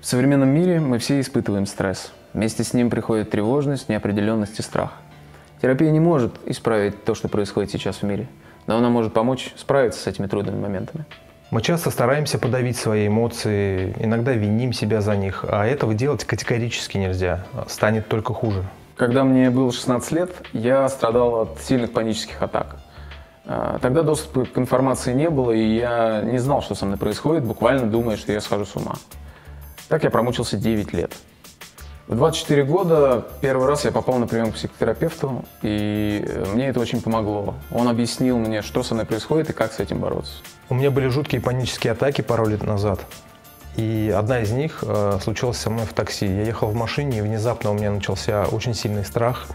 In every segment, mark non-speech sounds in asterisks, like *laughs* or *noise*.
В современном мире мы все испытываем стресс. Вместе с ним приходит тревожность, неопределенность и страх. Терапия не может исправить то, что происходит сейчас в мире, но она может помочь справиться с этими трудными моментами. Мы часто стараемся подавить свои эмоции, иногда виним себя за них, а этого делать категорически нельзя, станет только хуже. Когда мне было 16 лет, я страдал от сильных панических атак. А, Тогда доступа к информации не было, и я не знал, что со мной происходит, буквально думая, что я схожу с ума. Так я промучился 9 лет. В 24 года первый раз я попал на прием к психотерапевту, и э, мне это очень помогло. Он объяснил мне, что со мной происходит и как с этим бороться. У меня были жуткие панические атаки пару лет назад. И одна из них э, случилась со мной в такси. Я ехал в машине, и внезапно у меня начался очень сильный страх,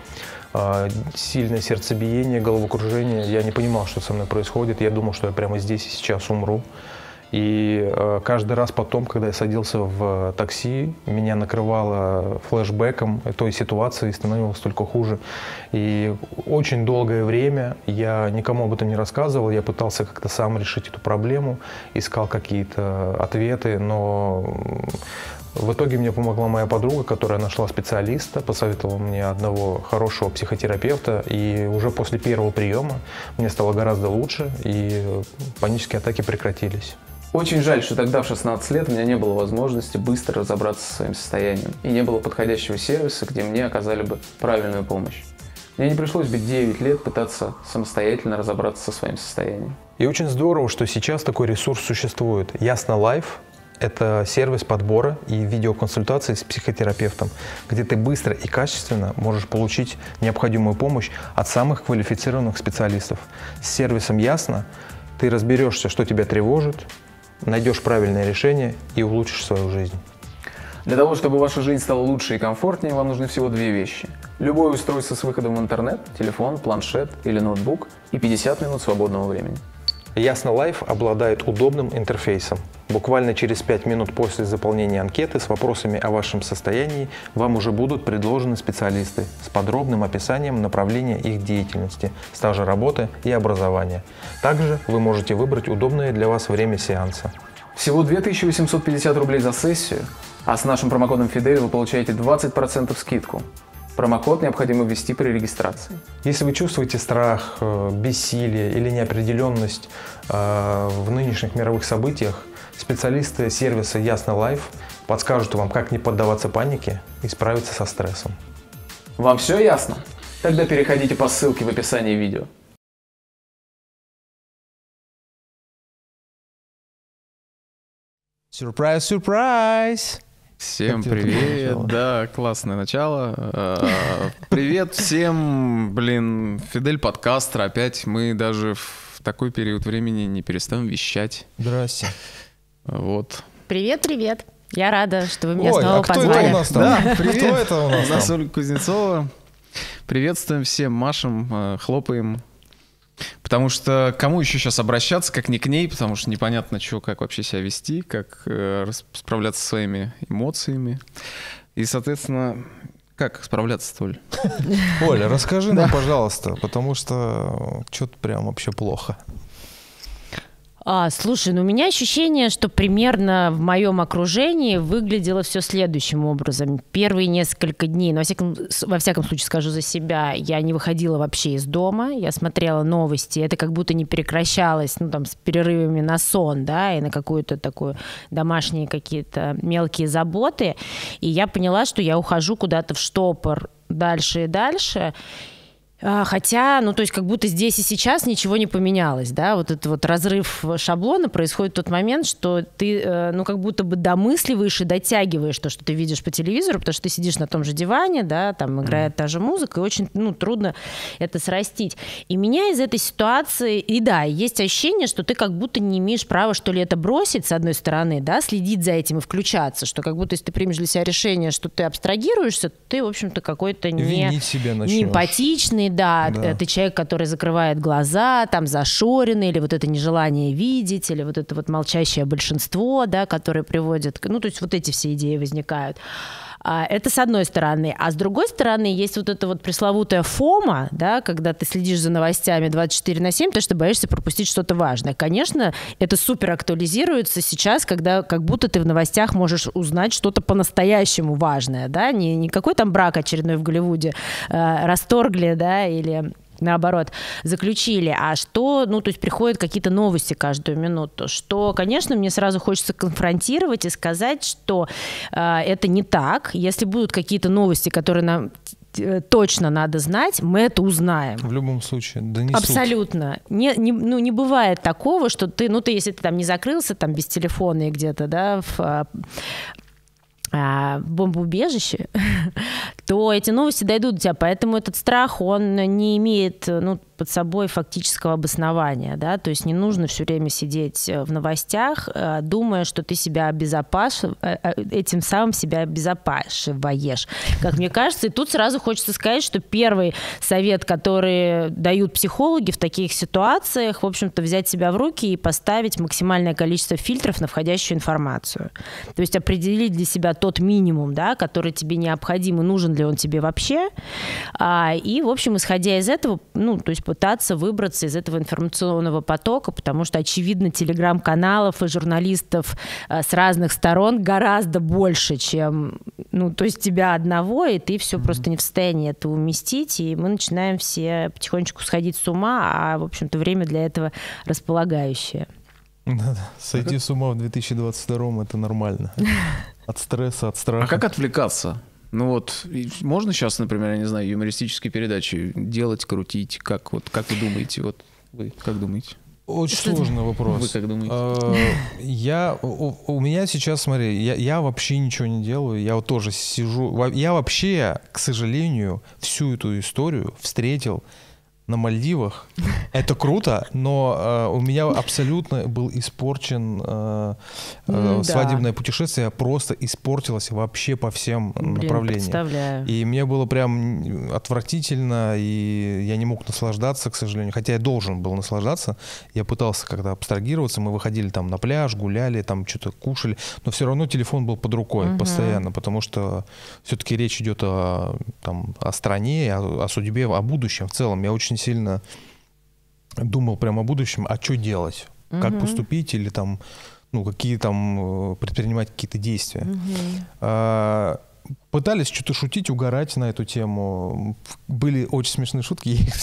э, сильное сердцебиение, головокружение. Я не понимал, что со мной происходит. Я думал, что я прямо здесь и сейчас умру. И э, каждый раз потом, когда я садился в такси, меня накрывало флешбеком той ситуации, становилось только хуже. И очень долгое время я никому об этом не рассказывал, я пытался как-то сам решить эту проблему, искал какие-то ответы, но в итоге мне помогла моя подруга, которая нашла специалиста, посоветовала мне одного хорошего психотерапевта, и уже после первого приема мне стало гораздо лучше, и панические атаки прекратились. Очень жаль, что тогда в 16 лет у меня не было возможности быстро разобраться со своим состоянием, и не было подходящего сервиса, где мне оказали бы правильную помощь. Мне не пришлось бы 9 лет пытаться самостоятельно разобраться со своим состоянием. И очень здорово, что сейчас такой ресурс существует. Ясно Live – это сервис подбора и видеоконсультации с психотерапевтом, где ты быстро и качественно можешь получить необходимую помощь от самых квалифицированных специалистов. С сервисом Ясно ты разберешься, что тебя тревожит, найдешь правильное решение и улучшишь свою жизнь. Для того, чтобы ваша жизнь стала лучше и комфортнее, вам нужны всего две вещи. Любое устройство с выходом в интернет, телефон, планшет или ноутбук и 50 минут свободного времени. Ясно Live обладает удобным интерфейсом. Буквально через 5 минут после заполнения анкеты с вопросами о вашем состоянии вам уже будут предложены специалисты с подробным описанием направления их деятельности, стажа работы и образования. Также вы можете выбрать удобное для вас время сеанса. Всего 2850 рублей за сессию, а с нашим промокодом Фидель вы получаете 20% скидку. Промокод необходимо ввести при регистрации. Если вы чувствуете страх, э, бессилие или неопределенность э, в нынешних мировых событиях, специалисты сервиса Ясно Live подскажут вам, как не поддаваться панике и справиться со стрессом. Вам все ясно? Тогда переходите по ссылке в описании видео. Сюрприз, сюрприз! Всем привет, да, классное начало. А, Привет всем, блин, Фидель подкастер. Опять мы даже в такой период времени не перестаем вещать. Здрасте. Вот. Привет, привет. Я рада, что вы меня Ой, снова а кто позвали. это у нас там? Да, Кто привет. это у нас У нас? Ольга Кузнецова. Приветствуем всем, машем, э, хлопаем. Потому что кому еще сейчас обращаться, как не к ней, потому что непонятно, что, как вообще себя вести, как э, справляться со своими эмоциями. И, соответственно, как справляться, Толь? Оля, расскажи *laughs* нам, пожалуйста, потому что что-то прям вообще плохо. А, слушай, ну у меня ощущение, что примерно в моем окружении выглядело все следующим образом. Первые несколько дней, но во всяком, во всяком случае скажу за себя, я не выходила вообще из дома, я смотрела новости, это как будто не прекращалось, ну там с перерывами на сон, да, и на какую-то такую домашние какие-то мелкие заботы, и я поняла, что я ухожу куда-то в штопор дальше и дальше, Хотя, ну, то есть, как будто здесь и сейчас ничего не поменялось, да, вот этот вот разрыв шаблона происходит в тот момент, что ты, э, ну, как будто бы домысливаешь и дотягиваешь то, что ты видишь по телевизору, потому что ты сидишь на том же диване, да, там играет та же музыка, и очень, ну, трудно это срастить. И меня из этой ситуации, и да, есть ощущение, что ты как будто не имеешь права, что ли, это бросить, с одной стороны, да, следить за этим и включаться, что как будто если ты примешь для себя решение, что ты абстрагируешься, ты, в общем-то, какой-то не не эмпатичный, да, Да. ты человек, который закрывает глаза, там зашоренный, или вот это нежелание видеть, или вот это вот молчащее большинство, да, которое приводит, ну, то есть вот эти все идеи возникают. А, это с одной стороны. А с другой стороны, есть вот эта вот пресловутая фома, да, когда ты следишь за новостями 24 на 7, потому что боишься пропустить что-то важное. Конечно, это супер актуализируется сейчас, когда как будто ты в новостях можешь узнать что-то по-настоящему важное, да, не, не какой там брак очередной в Голливуде э, расторгли, да, или наоборот, заключили, а что, ну, то есть приходят какие-то новости каждую минуту, что, конечно, мне сразу хочется конфронтировать и сказать, что э, это не так. Если будут какие-то новости, которые нам э, точно надо знать, мы это узнаем. В любом случае, донесут. Абсолютно. Не, не, ну, не бывает такого, что ты, ну, ты, если ты там не закрылся там без телефона и где-то, да, в, а, бомбоубежище, *laughs* то эти новости дойдут до тебя. Поэтому этот страх, он не имеет, ну, под собой фактического обоснования, да, то есть не нужно все время сидеть э, в новостях, э, думая, что ты себя обезопасиваешь, э, этим самым себя обезопасиваешь, как мне кажется. И тут сразу хочется сказать, что первый совет, который дают психологи в таких ситуациях, в общем-то, взять себя в руки и поставить максимальное количество фильтров на входящую информацию. То есть определить для себя тот минимум, да, который тебе необходим и нужен ли он тебе вообще. А, и, в общем, исходя из этого, ну, то есть пытаться выбраться из этого информационного потока, потому что, очевидно, телеграм-каналов и журналистов э, с разных сторон гораздо больше, чем, ну, то есть тебя одного, и ты все mm-hmm. просто не в состоянии это уместить, и мы начинаем все потихонечку сходить с ума, а, в общем-то, время для этого располагающее. Да-да. Сойти с ума в 2022 это нормально. *laughs* От стресса, от страха. А как отвлекаться? Ну вот, можно сейчас, например, я не знаю, юмористические передачи делать, крутить? Как, вот, как вы думаете? Вот вы как думаете? Очень Что сложный вопрос. Вы как думаете? А, я, у, у меня сейчас, смотри, я, я вообще ничего не делаю. Я вот тоже сижу. Я вообще, к сожалению, всю эту историю встретил на Мальдивах. *laughs* Это круто, но э, у меня абсолютно был испорчен э, э, свадебное путешествие, просто испортилось вообще по всем Блин, направлениям. Представляю. И мне было прям отвратительно, и я не мог наслаждаться, к сожалению. Хотя я должен был наслаждаться. Я пытался когда абстрагироваться, мы выходили там на пляж, гуляли, там что-то кушали, но все равно телефон был под рукой угу. постоянно, потому что все-таки речь идет о, там, о стране, о, о судьбе, о будущем в целом. Я очень сильно думал прямо о будущем, а что делать, угу. как поступить или там, ну, какие там э, предпринимать какие-то действия. Угу. А, пытались что-то шутить, угорать на эту тему. Были очень смешные шутки, *laughs* я их,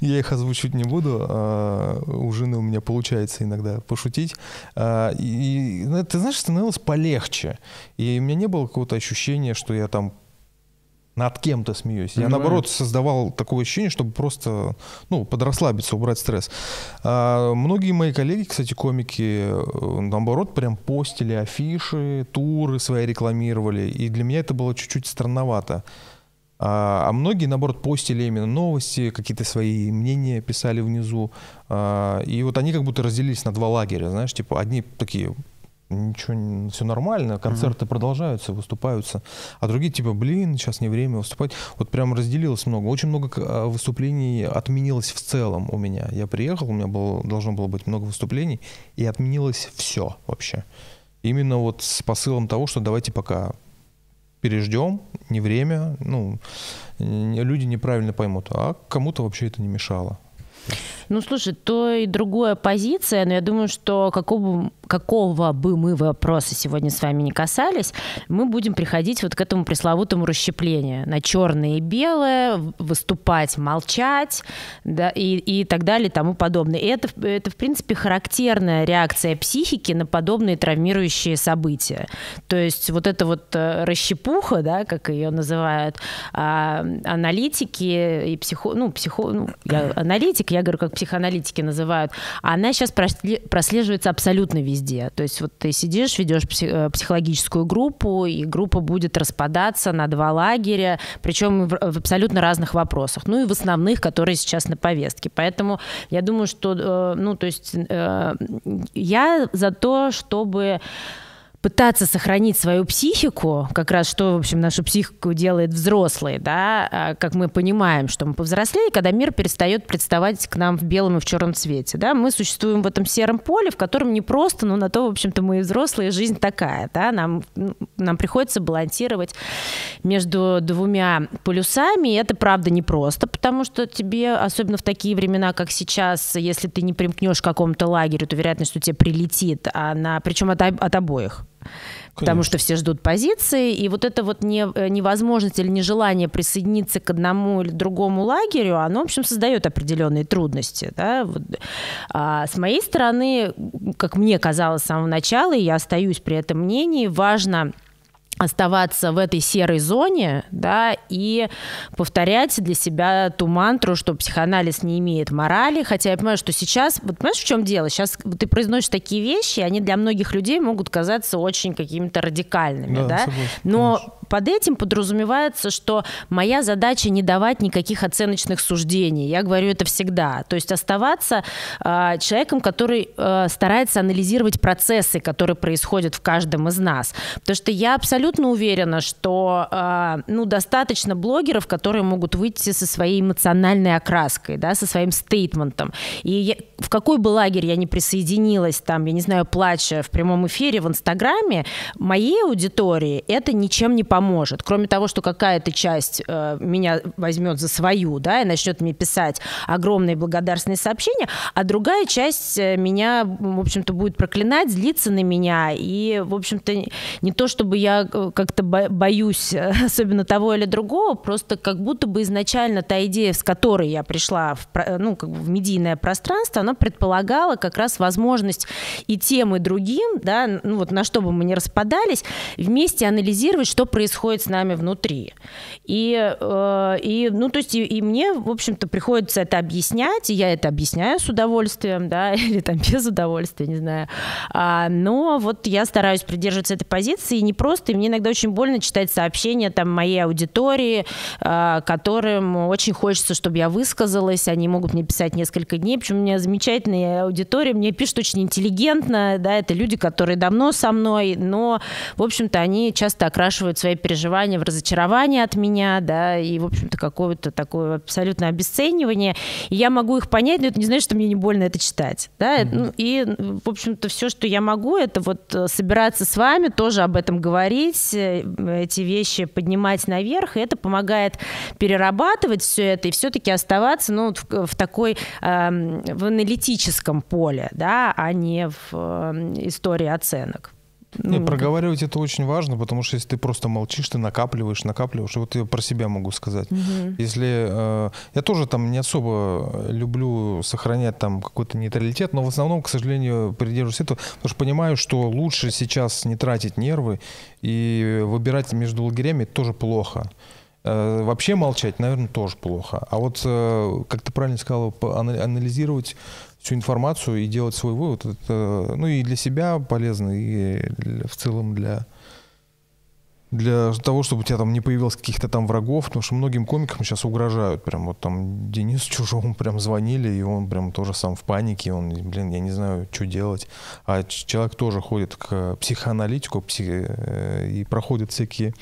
я их озвучивать не буду. А, у жены у меня получается иногда пошутить. А, и, и ты знаешь, становилось полегче. И у меня не было какого-то ощущения, что я там над кем-то смеюсь. Я, наоборот, создавал такое ощущение, чтобы просто, ну, подрасслабиться, убрать стресс. А многие мои коллеги, кстати, комики, э, наоборот, прям постили афиши, туры свои рекламировали. И для меня это было чуть-чуть странновато. А, а многие, наоборот, постили именно новости, какие-то свои мнения писали внизу. А, и вот они как будто разделились на два лагеря, знаешь, типа одни такие ничего, все нормально, концерты mm-hmm. продолжаются, выступаются, а другие типа, блин, сейчас не время выступать. Вот прям разделилось много. Очень много а, выступлений отменилось в целом у меня. Я приехал, у меня было, должно было быть много выступлений, и отменилось все вообще. Именно вот с посылом того, что давайте пока переждем, не время, ну, люди неправильно поймут, а кому-то вообще это не мешало. Ну, слушай, то и другая позиция, но я думаю, что какого, какого бы мы вопроса сегодня с вами не касались, мы будем приходить вот к этому пресловутому расщеплению на черное и белое, выступать, молчать, да, и, и так далее, и тому подобное. И это, это, в принципе, характерная реакция психики на подобные травмирующие события. То есть вот эта вот э, расщепуха, да, как ее называют, а, аналитики и психо... Ну, психо... Ну, я аналитик, я говорю, как психоаналитики называют, она сейчас прослеживается абсолютно везде. То есть вот ты сидишь, ведешь э, психологическую группу, и группа будет распадаться на два лагеря, причем в абсолютно разных вопросах. Ну и в основных, которые сейчас на повестке. Поэтому я думаю, что, э, ну, то есть э, я за то, чтобы пытаться сохранить свою психику, как раз что, в общем, нашу психику делает взрослые, да, а, как мы понимаем, что мы повзрослели, когда мир перестает представать к нам в белом и в черном цвете, да, мы существуем в этом сером поле, в котором не просто, но на то, в общем-то, мы и взрослые, жизнь такая, да, нам, нам приходится балансировать между двумя полюсами, и это, правда, непросто, потому что тебе, особенно в такие времена, как сейчас, если ты не примкнешь к какому-то лагерю, то вероятность, что тебе прилетит, а на, причем от, от обоих. Потому что все ждут позиции, и вот это вот не, э, невозможность или нежелание присоединиться к одному или другому лагерю, оно, в общем, создает определенные трудности. Да? Вот. А с моей стороны, как мне казалось с самого начала, и я остаюсь при этом мнении, важно оставаться в этой серой зоне, да, и повторять для себя ту мантру, что психоанализ не имеет морали, хотя я понимаю, что сейчас, вот понимаешь, в чем дело? Сейчас ты произносишь такие вещи, они для многих людей могут казаться очень какими-то радикальными, да, да? Согласен, но конечно под этим подразумевается, что моя задача не давать никаких оценочных суждений. Я говорю это всегда. То есть оставаться э, человеком, который э, старается анализировать процессы, которые происходят в каждом из нас. Потому что я абсолютно уверена, что э, ну, достаточно блогеров, которые могут выйти со своей эмоциональной окраской, да, со своим стейтментом. И я, в какой бы лагерь я ни присоединилась, там, я не знаю, плача в прямом эфире в Инстаграме, моей аудитории это ничем не поможет поможет. Кроме того, что какая-то часть э, меня возьмет за свою, да, и начнет мне писать огромные благодарственные сообщения, а другая часть э, меня, в общем-то, будет проклинать, злиться на меня. И, в общем-то, не то, чтобы я э, как-то боюсь э, *laughs* особенно того или другого, просто как будто бы изначально та идея, с которой я пришла в, ну, как бы в медийное пространство, она предполагала как раз возможность и тем, и другим, да, ну вот на что бы мы ни распадались, вместе анализировать, что происходит происходит с нами внутри. И, э, и ну, то есть, и, и мне, в общем-то, приходится это объяснять, и я это объясняю с удовольствием, да, *laughs* или там без удовольствия, не знаю. А, но вот я стараюсь придерживаться этой позиции, и не просто, и мне иногда очень больно читать сообщения там моей аудитории, а, которым очень хочется, чтобы я высказалась, они могут мне писать несколько дней, причем у меня замечательная аудитория, мне пишут очень интеллигентно, да, это люди, которые давно со мной, но, в общем-то, они часто окрашивают свои переживания в разочарование от меня, да, и, в общем-то, какое-то такое абсолютное обесценивание. И я могу их понять, но это не значит, что мне не больно это читать, да, mm-hmm. ну, и, в общем-то, все, что я могу, это вот э, собираться с вами, тоже об этом говорить, э, эти вещи поднимать наверх, и это помогает перерабатывать все это и все-таки оставаться, ну, в, в такой, э, в аналитическом поле, да, а не в э, истории оценок. Ну, Нет, проговаривать это очень важно, потому что если ты просто молчишь, ты накапливаешь, накапливаешь. И вот я про себя могу сказать. Угу. Если э, я тоже там не особо люблю сохранять там какой-то нейтралитет, но в основном, к сожалению, придерживаюсь этого, потому что понимаю, что лучше сейчас не тратить нервы и выбирать между лагерями тоже плохо. Э, вообще молчать, наверное, тоже плохо. А вот, э, как ты правильно сказал, анализировать всю информацию и делать свой вывод. Это, ну и для себя полезно, и для, в целом для для того, чтобы у тебя там не появилось каких-то там врагов, потому что многим комикам сейчас угрожают. Прям вот там Денис *laughs* Чужому прям звонили, и он прям тоже сам в панике. Он, блин, я не знаю, что делать. А человек тоже ходит к психоаналитику псих... Э, и проходит всякие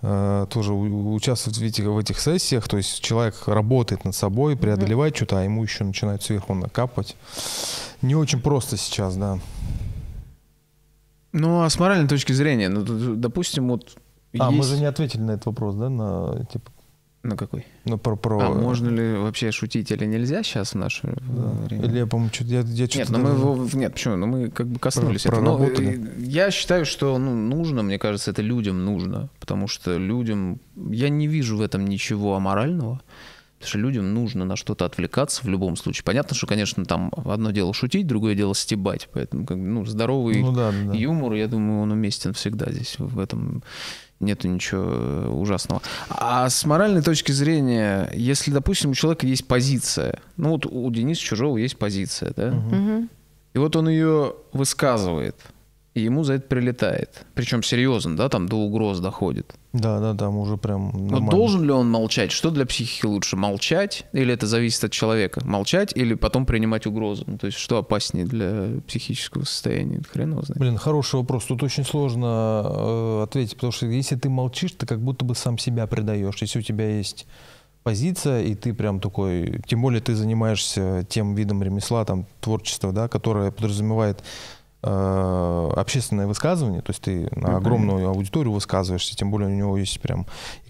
тоже участвовать в этих, в этих сессиях. То есть человек работает над собой, преодолевает mm-hmm. что-то, а ему еще начинают сверху накапать. Не очень просто сейчас, да. Ну, а с моральной точки зрения, ну, допустим, вот... А, есть... мы же не ответили на этот вопрос, да, на типа на какой? Ну, про, про... А можно ли вообще шутить или нельзя сейчас в наше да. время? Или я, по-моему, что-то... Я, я что-то нет, ну мы его... Нет, почему? Ну мы как бы коснулись про, этого. Но, э, я считаю, что ну, нужно, мне кажется, это людям нужно. Потому что людям... Я не вижу в этом ничего аморального. Потому что людям нужно на что-то отвлекаться в любом случае. Понятно, что, конечно, там одно дело шутить, другое дело стебать. Поэтому ну, здоровый ну, да, да. юмор, я думаю, он уместен всегда здесь, в этом нету ничего э, ужасного. А с моральной точки зрения, если, допустим, у человека есть позиция, ну вот у Дениса Чужого есть позиция, да? Угу. И вот он ее высказывает. И ему за это прилетает. Причем серьезно, да, там до угроз доходит. Да, да, там уже прям Но нормально. должен ли он молчать? Что для психики лучше? Молчать? Или это зависит от человека? Молчать или потом принимать угрозу? Ну, то есть что опаснее для психического состояния? Хрен его знает. Блин, хороший вопрос. Тут очень сложно э, ответить, потому что если ты молчишь, ты как будто бы сам себя предаешь. Если у тебя есть позиция, и ты прям такой, тем более ты занимаешься тем видом ремесла, там, творчества, да, которое подразумевает общественное высказывание, то есть ты на огромную аудиторию высказываешься, тем более у него есть прям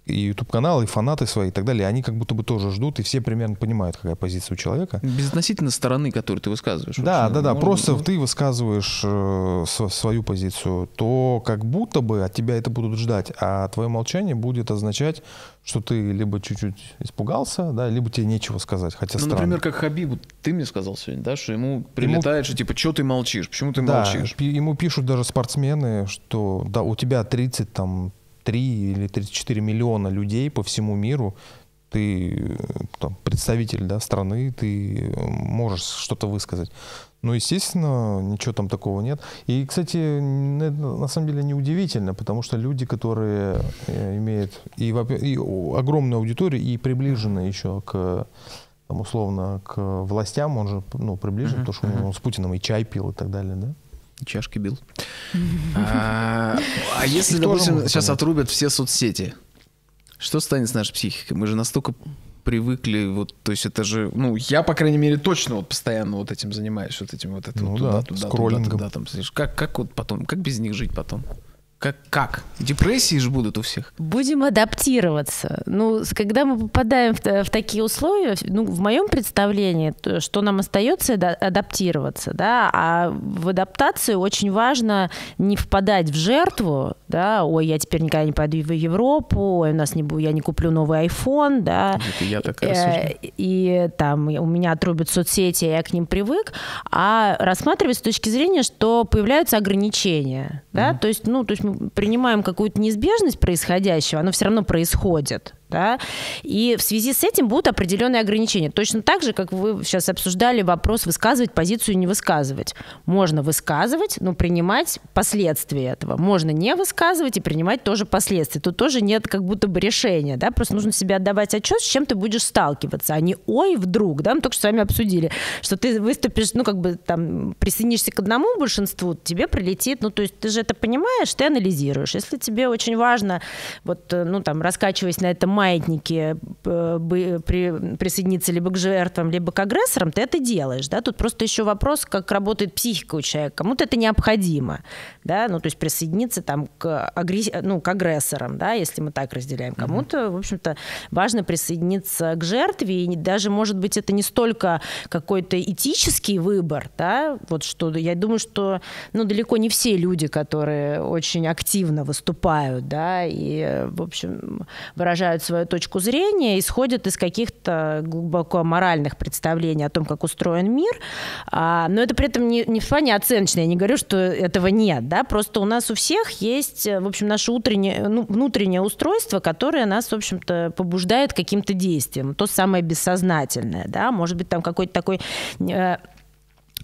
и YouTube-канал, и фанаты свои и так далее, они как будто бы тоже ждут, и все примерно понимают, какая позиция у человека. Безотносительно стороны, которую ты высказываешь. Да, вообще. да, да. Можно- Просто ты высказываешь э, св- свою позицию, то как будто бы от тебя это будут ждать, а твое молчание будет означать, что ты либо чуть-чуть испугался, да, либо тебе нечего сказать. Хотя Ну, странно. например, как Хабибу, ты мне сказал сегодня, да, что ему прилетает, что типа, что ты молчишь, почему ты да, молчишь? ему пишут даже спортсмены, что да, у тебя 30 там 3 или 34 миллиона людей по всему миру, ты э, там, представитель да, страны, ты э, можешь что-то высказать. Ну, естественно, ничего там такого нет. И, кстати, на самом деле неудивительно, потому что люди, которые э, имеют и, и огромную аудиторию, и приближены еще к там, условно, к властям, он же ну, приближен, потому что у него с Путиным и чай пил и так далее, да? Чашки бил. А а *laughs* если, допустим, сейчас отрубят все соцсети, что станет с нашей психикой? Мы же настолько привыкли, вот, то есть это же, ну, я, по крайней мере, точно вот постоянно вот этим занимаюсь, вот этим вот, это Ну вот да, туда, туда, скроллингом. туда, туда, там, как, как вот потом, как без них жить потом? Как, как? Депрессии же будут у всех. Будем адаптироваться. Ну, когда мы попадаем в, в такие условия, ну, в моем представлении, то, что нам остается, адаптироваться, да, а в адаптации очень важно не впадать в жертву, да, ой, я теперь никогда не пойду в Европу, ой, у нас не я не куплю новый iPhone, да, Это я так Э, рассуждаю. и там у меня отрубят соцсети, я к ним привык, а рассматривать с точки зрения, что появляются ограничения, да, то есть, ну, то есть принимаем какую-то неизбежность происходящего, оно все равно происходит, да, и в связи с этим будут определенные ограничения. Точно так же, как вы сейчас обсуждали вопрос высказывать позицию, не высказывать. Можно высказывать, но принимать последствия этого. Можно не высказывать и принимать тоже последствия. Тут тоже нет как будто бы решения, да, просто нужно себе отдавать отчет, с чем ты будешь сталкиваться, а не ой, вдруг, да, мы только что с вами обсудили, что ты выступишь, ну, как бы там присоединишься к одному большинству, тебе прилетит, ну, то есть ты же это понимаешь, ты анализируешь. Если тебе очень важно, вот, э, ну, там, раскачиваясь на этом маятнике, э, при- присоединиться либо к жертвам, либо к агрессорам, ты это делаешь, да, тут просто еще вопрос, как работает психика у человека, кому-то это необходимо, да, ну, то есть присоединиться там к, агресс- ну, к агрессорам, да, если мы так разделяем, кому-то, в общем-то, важно присоединиться к жертве, и даже, может быть, это не столько какой-то этический выбор, да, вот что, я думаю, что, ну, далеко не все люди, которые очень активно выступают, да, и, э, в общем, выражают свою точку зрения, исходят из каких-то глубоко моральных представлений о том, как устроен мир, а, но это при этом не, не в плане оценочное, я не говорю, что этого нет, да, просто у нас у всех есть, в общем, наше утреннее, ну, внутреннее устройство, которое нас, в общем-то, побуждает каким-то действиям, то самое бессознательное, да, может быть, там какой-то такой э,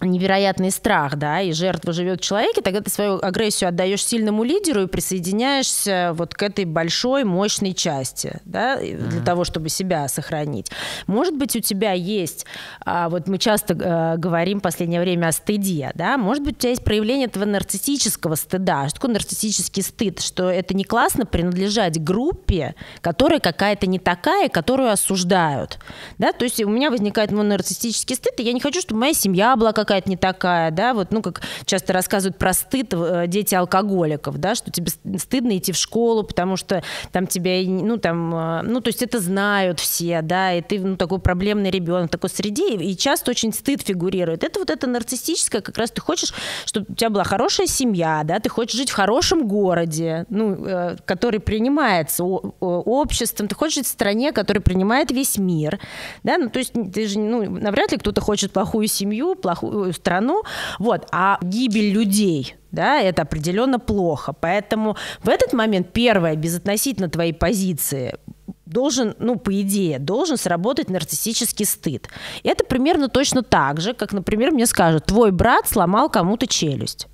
невероятный страх, да, и жертва живет в человеке, тогда ты свою агрессию отдаешь сильному лидеру и присоединяешься вот к этой большой, мощной части, да, для того, чтобы себя сохранить. Может быть, у тебя есть, а, вот мы часто э, говорим в последнее время о стыде, да, может быть, у тебя есть проявление этого нарциссического стыда. Что такое нарциссический стыд? Что это не классно принадлежать группе, которая какая-то не такая, которую осуждают, да, то есть у меня возникает мой нарциссический стыд, и я не хочу, чтобы моя семья была какая-то не такая, да, вот, ну, как часто рассказывают про стыд э, дети алкоголиков, да, что тебе ст- стыдно идти в школу, потому что там тебя, ну, там, э, ну, то есть это знают все, да, и ты, ну, такой проблемный ребенок такой среде, и часто очень стыд фигурирует. Это вот это нарциссическое, как раз ты хочешь, чтобы у тебя была хорошая семья, да, ты хочешь жить в хорошем городе, ну, э, который принимается обществом, ты хочешь жить в стране, которая принимает весь мир, да, ну, то есть ты же, ну, навряд ли кто-то хочет плохую семью, плохую страну, вот, а гибель людей, да, это определенно плохо. Поэтому в этот момент первое, безотносительно твоей позиции, должен, ну, по идее, должен сработать нарциссический стыд. Это примерно точно так же, как, например, мне скажут, твой брат сломал кому-то челюсть.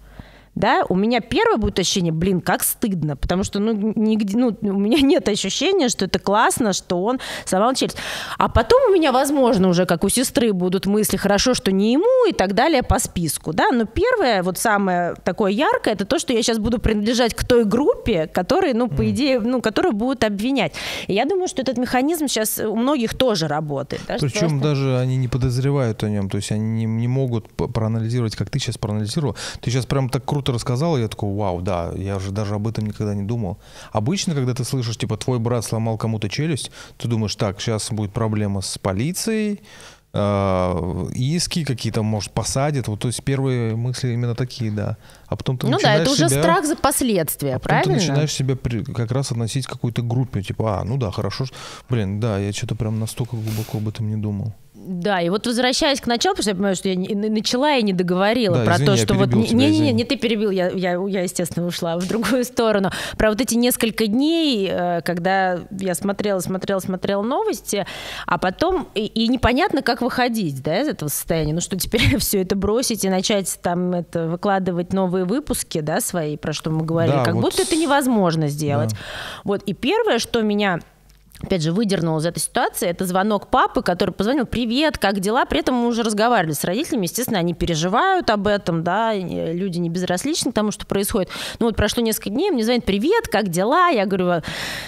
Да, у меня первое будет ощущение, блин, как стыдно, потому что, ну, нигде, ну, у меня *laughs* нет ощущения, что это классно, что он сломал челюсть. А потом у меня, возможно, уже, как у сестры, будут мысли, хорошо, что не ему и так далее по списку, да, но первое, вот самое такое яркое, это то, что я сейчас буду принадлежать к той группе, которые, ну, по идее, ну, которую будут обвинять. И я думаю, что этот механизм сейчас у многих тоже работает. Да, Причем просто... даже они не подозревают о нем, то есть они не, не могут проанализировать, как ты сейчас проанализировал. Ты сейчас прям так круто рассказал, и я такой, вау, да, я уже даже об этом никогда не думал. Обычно, когда ты слышишь, типа, твой брат сломал кому-то челюсть, ты думаешь, так, сейчас будет проблема с полицией, э, иски какие-то, может, посадят. Вот, то есть первые мысли именно такие, да. А потом ты ну да, это уже себя, страх за последствия, а правильно? ты начинаешь себя при, как раз относить к какой-то группе, типа, а, ну да, хорошо. Блин, да, я что-то прям настолько глубоко об этом не думал. Да, и вот возвращаясь к началу, потому что я понимаю, что я начала и не договорила да, про извини, то, что вот... Не-не-не, не ты перебил, я, я, я, естественно, ушла в другую сторону. Про вот эти несколько дней, э, когда я смотрела, смотрела, смотрела новости, а потом и, и непонятно, как выходить да, из этого состояния. Ну что, теперь *laughs* все это бросить и начать там это, выкладывать новые выпуски, да, свои, про что мы говорили, да, как вот... будто это невозможно сделать. Да. Вот, и первое, что меня опять же, выдернул из этой ситуации, это звонок папы, который позвонил, привет, как дела? При этом мы уже разговаривали с родителями, естественно, они переживают об этом, да, люди не безразличны к тому, что происходит. Ну вот прошло несколько дней, мне звонит, привет, как дела? Я говорю,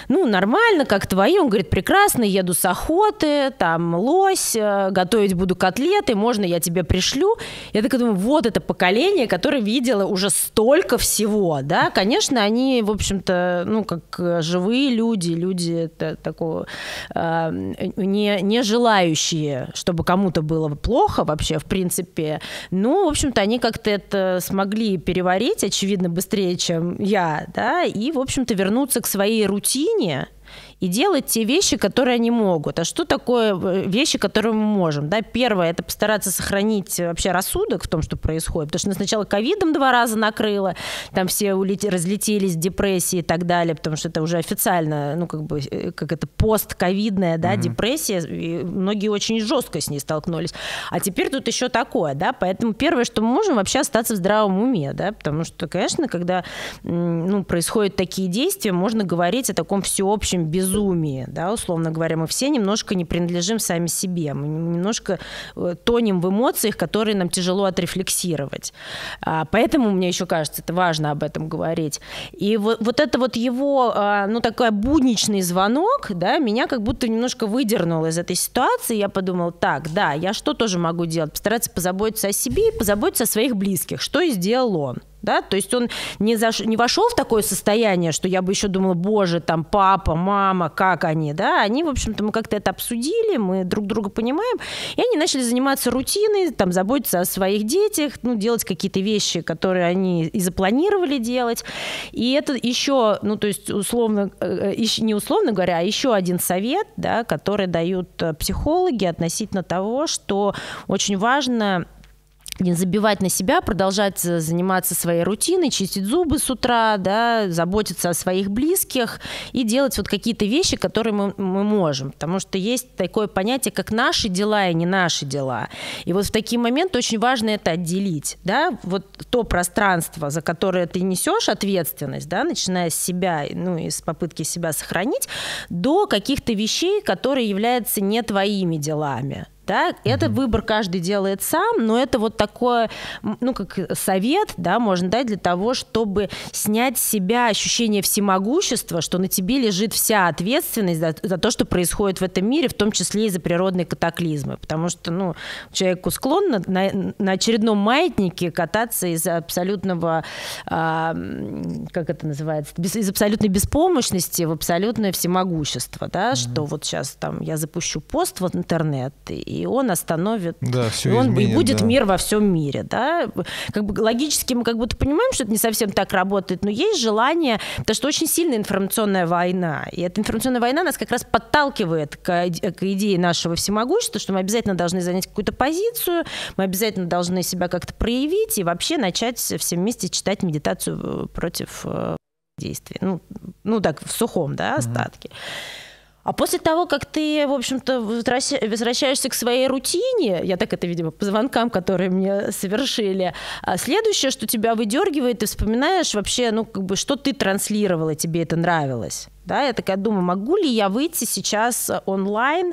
ну нормально, как твои? Он говорит, прекрасно, еду с охоты, там лось, э, готовить буду котлеты, можно я тебе пришлю? Я так думаю, вот это поколение, которое видело уже столько всего, да, конечно, они, в общем-то, ну, как э, живые люди, люди такого такого э, не, не желающие, чтобы кому-то было плохо вообще, в принципе. Ну, в общем-то, они как-то это смогли переварить, очевидно, быстрее, чем я, да, и, в общем-то, вернуться к своей рутине, и делать те вещи, которые они могут. А что такое э, вещи, которые мы можем? Да, первое – это постараться сохранить вообще рассудок в том, что происходит. Потому что сначала ковидом два раза накрыло, там все улети, разлетелись, депрессии и так далее, потому что это уже официально, ну, как бы, э, как это постковидная, да, mm-hmm. депрессия, и многие очень жестко с ней столкнулись. А теперь тут еще такое, да, поэтому первое, что мы можем, вообще остаться в здравом уме, да, потому что, конечно, когда, ну, происходят такие действия, можно говорить о таком всеобщем безумии безумие, да, условно говоря, мы все немножко не принадлежим сами себе, мы немножко э, тонем в эмоциях, которые нам тяжело отрефлексировать. А, поэтому мне еще кажется, это важно об этом говорить. И вот, вот это вот его, а, ну, такой будничный звонок, да, меня как будто немножко выдернул из этой ситуации. Я подумала, так, да, я что тоже могу делать? Постараться позаботиться о себе и позаботиться о своих близких. Что и сделал он да, то есть он не, заш... не вошел в такое состояние, что я бы еще думала, боже, там папа, мама, как они, да, они, в общем-то, мы как-то это обсудили, мы друг друга понимаем, и они начали заниматься рутиной, там, заботиться о своих детях, ну, делать какие-то вещи, которые они и запланировали делать, и это еще, ну, то есть, условно, э, э, не условно говоря, а еще один совет, да, который дают э, психологи относительно того, что очень важно не забивать на себя, продолжать заниматься своей рутиной, чистить зубы с утра, да, заботиться о своих близких и делать вот какие-то вещи, которые мы, мы можем. Потому что есть такое понятие, как наши дела и не наши дела. И вот в такие моменты очень важно это отделить. Да? Вот то пространство, за которое ты несешь ответственность, да, начиная с себя, ну, из попытки себя сохранить, до каких-то вещей, которые являются не твоими делами да, mm-hmm. это выбор каждый делает сам, но это вот такое, ну, как совет, да, можно дать для того, чтобы снять с себя ощущение всемогущества, что на тебе лежит вся ответственность за, за то, что происходит в этом мире, в том числе и за природные катаклизмы, потому что, ну, человеку склонно на, на очередном маятнике кататься из абсолютного, а, как это называется, без, из абсолютной беспомощности в абсолютное всемогущество, да, mm-hmm. что вот сейчас там я запущу пост в интернет, и и он остановит, да, все и, он, изменит, и будет да. мир во всем мире, да. Как бы логически мы как будто понимаем, что это не совсем так работает, но есть желание, потому что очень сильная информационная война, и эта информационная война нас как раз подталкивает к, к идее нашего всемогущества, что мы обязательно должны занять какую-то позицию, мы обязательно должны себя как-то проявить и вообще начать все вместе читать медитацию против э, действий. Ну, ну так, в сухом, да, остатке. Mm-hmm. А после того, как ты, в общем-то, возвращаешься к своей рутине, я так это, видимо, по звонкам, которые мне совершили, а следующее, что тебя выдергивает, ты вспоминаешь вообще, ну, как бы, что ты транслировала, тебе это нравилось. Да, я такая думаю, могу ли я выйти сейчас онлайн,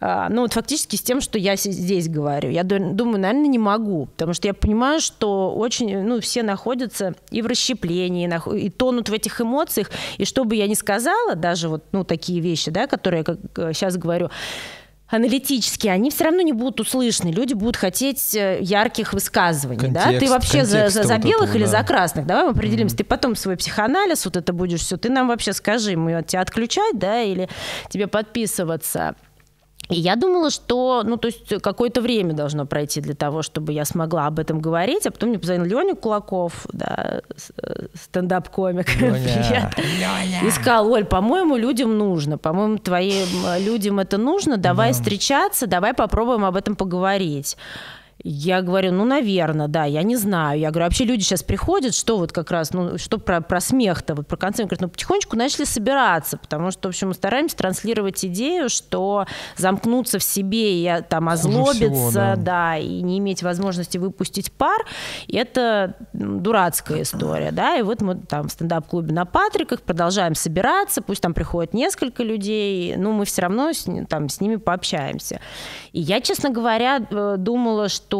ну вот фактически с тем, что я здесь говорю. Я думаю, наверное, не могу, потому что я понимаю, что очень, ну, все находятся и в расщеплении, и тонут в этих эмоциях, и что бы я ни сказала, даже вот, ну, такие вещи, да, которые я как сейчас говорю, аналитические, они все равно не будут услышаны. Люди будут хотеть э, ярких высказываний. Контекст, да? Ты вообще за, за, за вот белых этого, или да. за красных? Давай мы определимся. Мгм. Ты потом свой психоанализ, вот это будешь все. Ты нам вообще скажи, мы тебя отключать, да, или тебе подписываться. И я думала, что, ну, то есть какое-то время должно пройти для того, чтобы я смогла об этом говорить, а потом мне позвонил Леня Кулаков, да, э, стендап-комик. *laughs* Привет. И сказал, Оль, по-моему, людям нужно, по-моему, твоим людям это нужно, давай встречаться, давай попробуем об этом поговорить. Я говорю, ну, наверное, да, я не знаю. Я говорю, вообще люди сейчас приходят, что вот как раз, ну, что про, про смех-то, вот про концерт. Он говорит, ну, потихонечку начали собираться, потому что, в общем, мы стараемся транслировать идею, что замкнуться в себе и а, там озлобиться, всего, да. да, и не иметь возможности выпустить пар, это дурацкая история, да, и вот мы там в стендап-клубе на Патриках продолжаем собираться, пусть там приходит несколько людей, но мы все равно с, там, с ними пообщаемся. И я, честно говоря, э, думала, что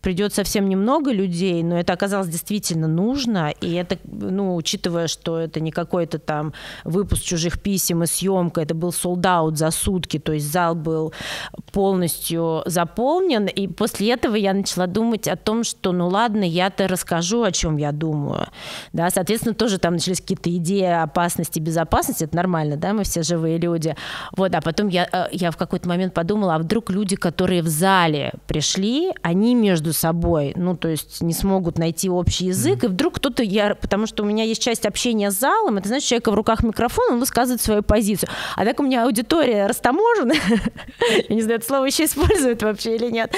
придет совсем немного людей, но это оказалось действительно нужно, и это, ну, учитывая, что это не какой-то там выпуск чужих писем и съемка, это был солдат за сутки, то есть зал был полностью заполнен, и после этого я начала думать о том, что, ну ладно, я-то расскажу, о чем я думаю, да, соответственно, тоже там начались какие-то идеи опасности, безопасности, это нормально, да, мы все живые люди, вот, а потом я, э, я в какой-то момент подумала, а вдруг люди, которые в зале пришли, они между собой, ну, то есть не смогут найти общий язык, и вдруг кто-то, я, потому что у меня есть часть общения с залом, это значит, человека в руках микрофон, он высказывает свою позицию, а так у меня аудитория растаможена, *laughs* я не знаю, это слово еще используют вообще или нет,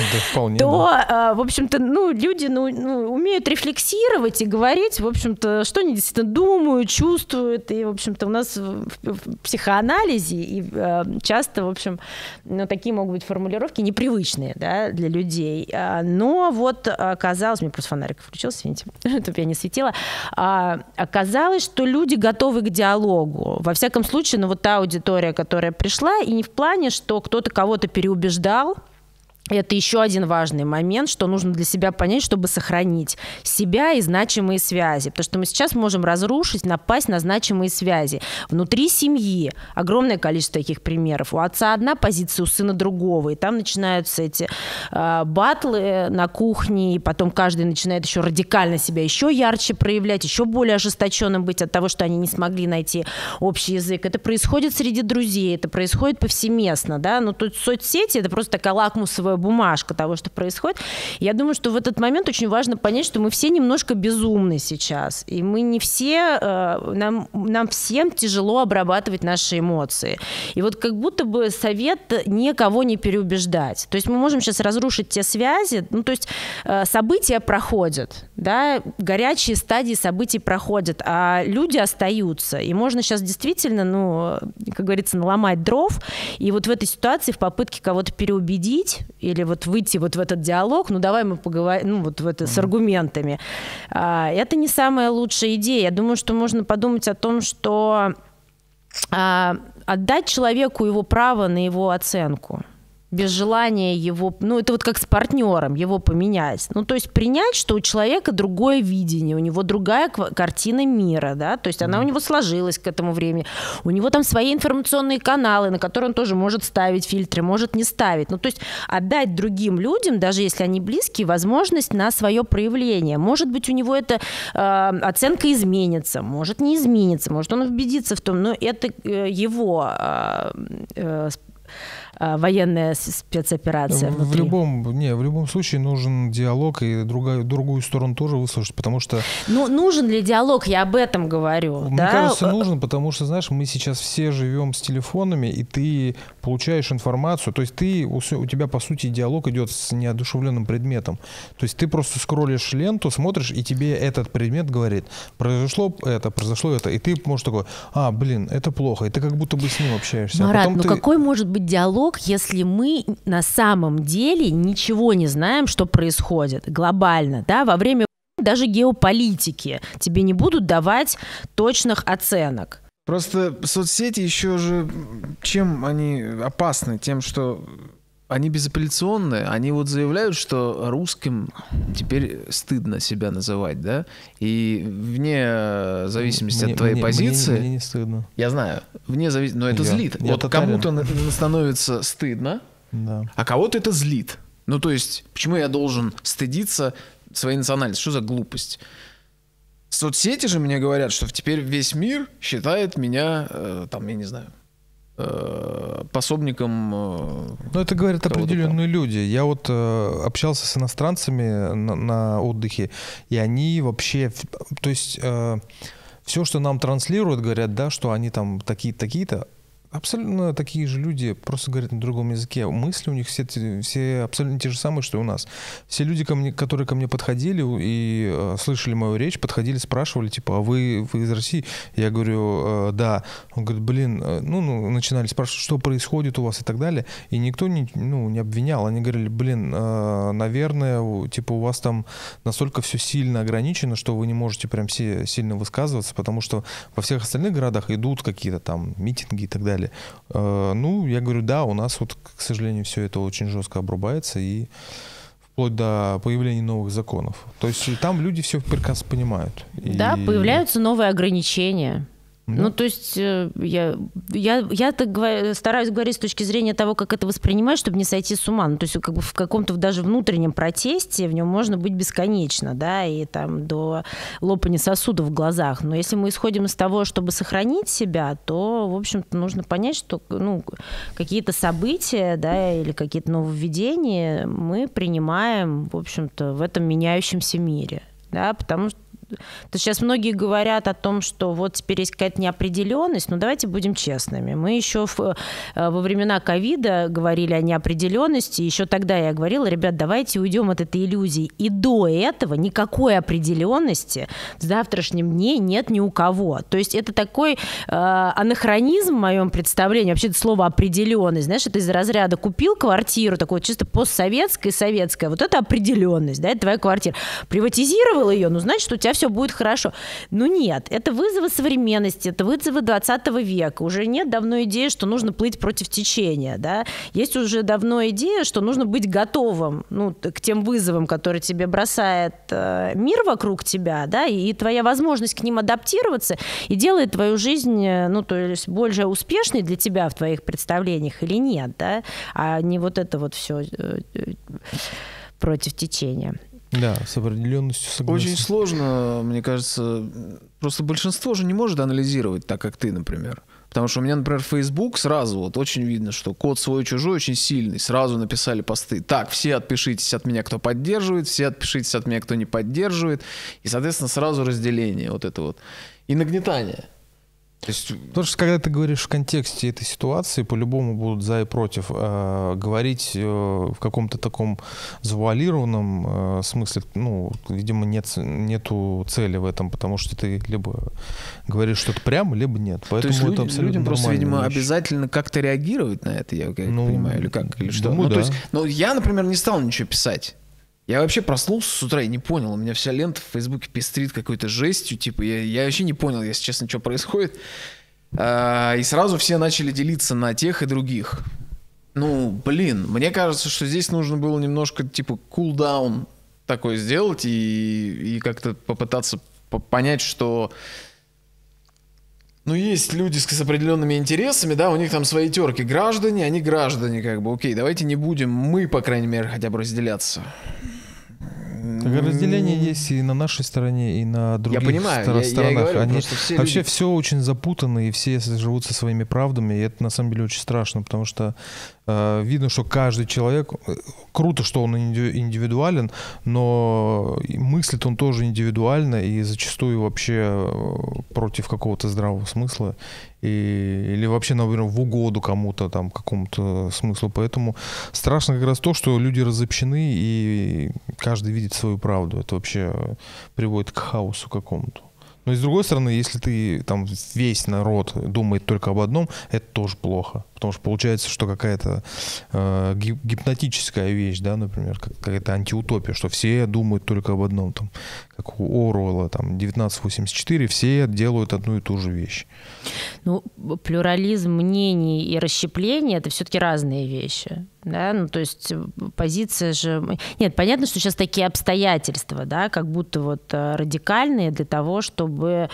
то, а, в общем-то, ну, люди ну, ну, умеют рефлексировать и говорить, в общем-то, что они действительно думают, чувствуют. И, в общем-то, у нас в, психоанализе и э, часто, в общем, ну, такие могут быть формулировки непривычные да, для людей. А, Но вот оказалось, мне просто фонарик включился, извините, *laughs* чтобы я не светила, а, оказалось, что люди готовы к диалогу. Во всяком случае, ну вот та аудитория, которая пришла, и не в плане, что кто-то кого-то переубеждал, это еще один важный момент, что нужно для себя понять, чтобы сохранить себя и значимые связи. Потому что мы сейчас можем разрушить, напасть на значимые связи. Внутри семьи огромное количество таких примеров. У отца одна позиция, у сына другого. И там начинаются эти э, батлы на кухне, и потом каждый начинает еще радикально себя еще ярче проявлять, еще более ожесточенным быть от того, что они не смогли найти общий язык. Это происходит среди друзей, это происходит повсеместно. Да? Ну, тут соцсети — это просто такая лакмусовая бумажка того, что происходит. Я думаю, что в этот момент очень важно понять, что мы все немножко безумны сейчас. И мы не все, э, нам, нам всем тяжело обрабатывать наши эмоции. И вот как будто бы совет никого не переубеждать. То есть мы можем сейчас разрушить те связи, ну то есть э, события проходят, да, горячие стадии событий проходят, а люди остаются. И можно сейчас действительно, ну, как говорится, наломать дров. И вот в этой ситуации в попытке кого-то переубедить или вот выйти вот в этот диалог, ну давай мы поговорим, ну вот в это с аргументами, а, это не самая лучшая идея. Я думаю, что можно подумать о том, что а, отдать человеку его право на его оценку без желания его, ну это вот как с партнером, его поменять. Ну то есть принять, что у человека другое видение, у него другая картина мира, да, то есть она у него сложилась к этому времени. У него там свои информационные каналы, на которые он тоже может ставить фильтры, может не ставить. Ну то есть отдать другим людям, даже если они близкие, возможность на свое проявление. Может быть у него эта э, оценка изменится, может не изменится, может он убедится в том, но это э, его э, э, а, военная с- спецоперация В внутри. любом, не, в любом случае нужен диалог и другая, другую сторону тоже выслушать, потому что Ну, нужен ли диалог? Я об этом говорю. Мне да? кажется, Э, нужен, потому что, знаешь, мы сейчас все живем с телефонами, и ты получаешь информацию. То есть ты, у тебя, по сути, диалог идет с неодушевленным предметом. То есть ты просто скроллишь ленту, смотришь, и тебе этот предмет говорит, произошло это, произошло это, и ты можешь такой, а, блин, это плохо, и ты как будто бы с ним общаешься. Марат, а ну ты... какой может быть диалог, если мы на самом деле ничего не знаем, что происходит глобально, да, во время даже геополитики тебе не будут давать точных оценок. Просто соцсети еще же, чем они опасны? Тем, что они безапелляционные. Они вот заявляют, что русским теперь стыдно себя называть, да? И вне зависимости Мне- от твоей мне- мне- позиции... Мне, не стыдно. Я знаю, вне зависимости... Но это Я- злит. я вот кому-то становится стыдно, Да. а кого-то это злит. Ну, то есть, почему я должен стыдиться своей национальности? Что за глупость? Соцсети же мне говорят, что теперь весь мир считает меня, э, там, я не знаю, пособником... э, Ну, это говорят определенные люди. Я вот э, общался с иностранцами на, на отдыхе, и они вообще, то есть все, что нам транслируют, говорят, да, что они там такие, такие-то, абсолютно такие же люди, просто говорят на другом языке. Мысли у них все, все абсолютно те же самые, что и у нас. Все люди, ко мне, которые ко мне подходили и э, слышали мою речь, подходили, спрашивали, типа, а вы, вы из России? Я говорю, «Э, да. Он говорит, блин, э, ну, ну, начинали спрашивать, что происходит у вас и так далее. И никто не, ну, не обвинял. Они говорили, блин, э, наверное, типа, у вас там настолько все сильно ограничено, что вы не можете прям все сильно высказываться, потому что во всех остальных городах идут какие-то там митинги и так далее. Э, Ну, я говорю, да, у нас вот, к сожалению, все это очень жестко обрубается и вплоть до появления новых законов. То есть там люди все прекрасно понимают. Да, И- появляются новые ограничения. Ну, то есть э, я, я, я так говорю- стараюсь говорить с точки зрения того, как это воспринимать, чтобы не сойти с ума. Ну, то есть как бы в каком-то даже внутреннем протесте в нем можно быть бесконечно, да, и там до лопания сосудов в глазах. Но если мы исходим из того, чтобы сохранить себя, то, в общем-то, нужно понять, что ну, какие-то события, да, или какие-то нововведения мы принимаем, в общем-то, в этом меняющемся мире, да, потому что то сейчас многие говорят о том, что вот теперь есть какая-то неопределенность, но давайте будем честными. Мы еще в, э, во времена ковида говорили о неопределенности, еще тогда я говорила, ребят, давайте уйдем от этой иллюзии. И до этого никакой определенности в завтрашнем дне нет ни у кого. То есть это такой э, анахронизм в моем представлении, вообще это слово определенность, знаешь, это из разряда купил квартиру, такой чисто постсоветская, советская, вот это определенность, да, это твоя квартира. Приватизировал ее, ну, значит, у тебя все будет хорошо. Ну, нет, это вызовы современности, это вызовы 20 века. Уже нет давно идеи, что нужно плыть против течения, да. Есть уже давно идея, что нужно быть готовым, ну, к тем вызовам, которые тебе бросает э, мир вокруг тебя, да, и твоя возможность к ним адаптироваться и делает твою жизнь, э, ну, то есть более успешной для тебя в твоих представлениях или нет, да, а не вот это вот все против течения. Да, с определенностью согласен. Очень сложно, мне кажется. Просто большинство же не может анализировать так, как ты, например. Потому что у меня, например, Facebook сразу вот очень видно, что код свой-чужой очень сильный. Сразу написали посты. Так, все отпишитесь от меня, кто поддерживает, все отпишитесь от меня, кто не поддерживает. И, соответственно, сразу разделение вот это вот. И нагнетание. То есть Потому что когда ты говоришь в контексте этой ситуации, по-любому будут за и против. Э, говорить э, в каком-то таком завуалированном э, смысле, ну, видимо, нет, нету цели в этом, потому что ты либо говоришь что-то прямо, либо нет. Поэтому То есть это люди- абсолютно людям просто, видимо, вещь. обязательно как-то реагировать на это, я как Ну, понимаю, или как, или что. думаю, ну, то да. есть, ну, я, например, не стал ничего писать. Я вообще проснулся с утра и не понял. У меня вся лента в Фейсбуке пестрит какой-то жестью. Типа, я, я вообще не понял, если честно, что происходит. А, и сразу все начали делиться на тех и других. Ну, блин, мне кажется, что здесь нужно было немножко, типа, кулдаун такой сделать и, и как-то попытаться по- понять, что ну, есть люди с, с определенными интересами, да, у них там свои терки. Граждане, они граждане, как бы, окей, давайте не будем мы, по крайней мере, хотя бы разделяться. Так разделение есть и на нашей стороне, и на других понимаю, стор- я- я сторонах. говорю, Они просто все вообще люди- все очень запутано, и все живут со своими правдами, и это на самом деле очень страшно, потому что э, видно, что каждый человек, э, круто, что он инди- индивидуален, но мыслит он тоже индивидуально и зачастую вообще э, против какого-то здравого смысла и, или вообще, например, в угоду кому-то там какому-то смыслу. Поэтому страшно как раз то, что люди разобщены и каждый видит свою правду. Это вообще приводит к хаосу какому-то. Но и с другой стороны, если ты там весь народ думает только об одном, это тоже плохо. Потому что получается, что какая-то э, гип- гипнотическая вещь, да, например, как- какая-то антиутопия, что все думают только об одном, там, как у Оруэлла, там, 1984, все делают одну и ту же вещь. Ну, плюрализм мнений и расщепление это все-таки разные вещи. Да? Ну, то есть э, позиция же... Нет, понятно, что сейчас такие обстоятельства, да, как будто вот э, радикальные для того, чтобы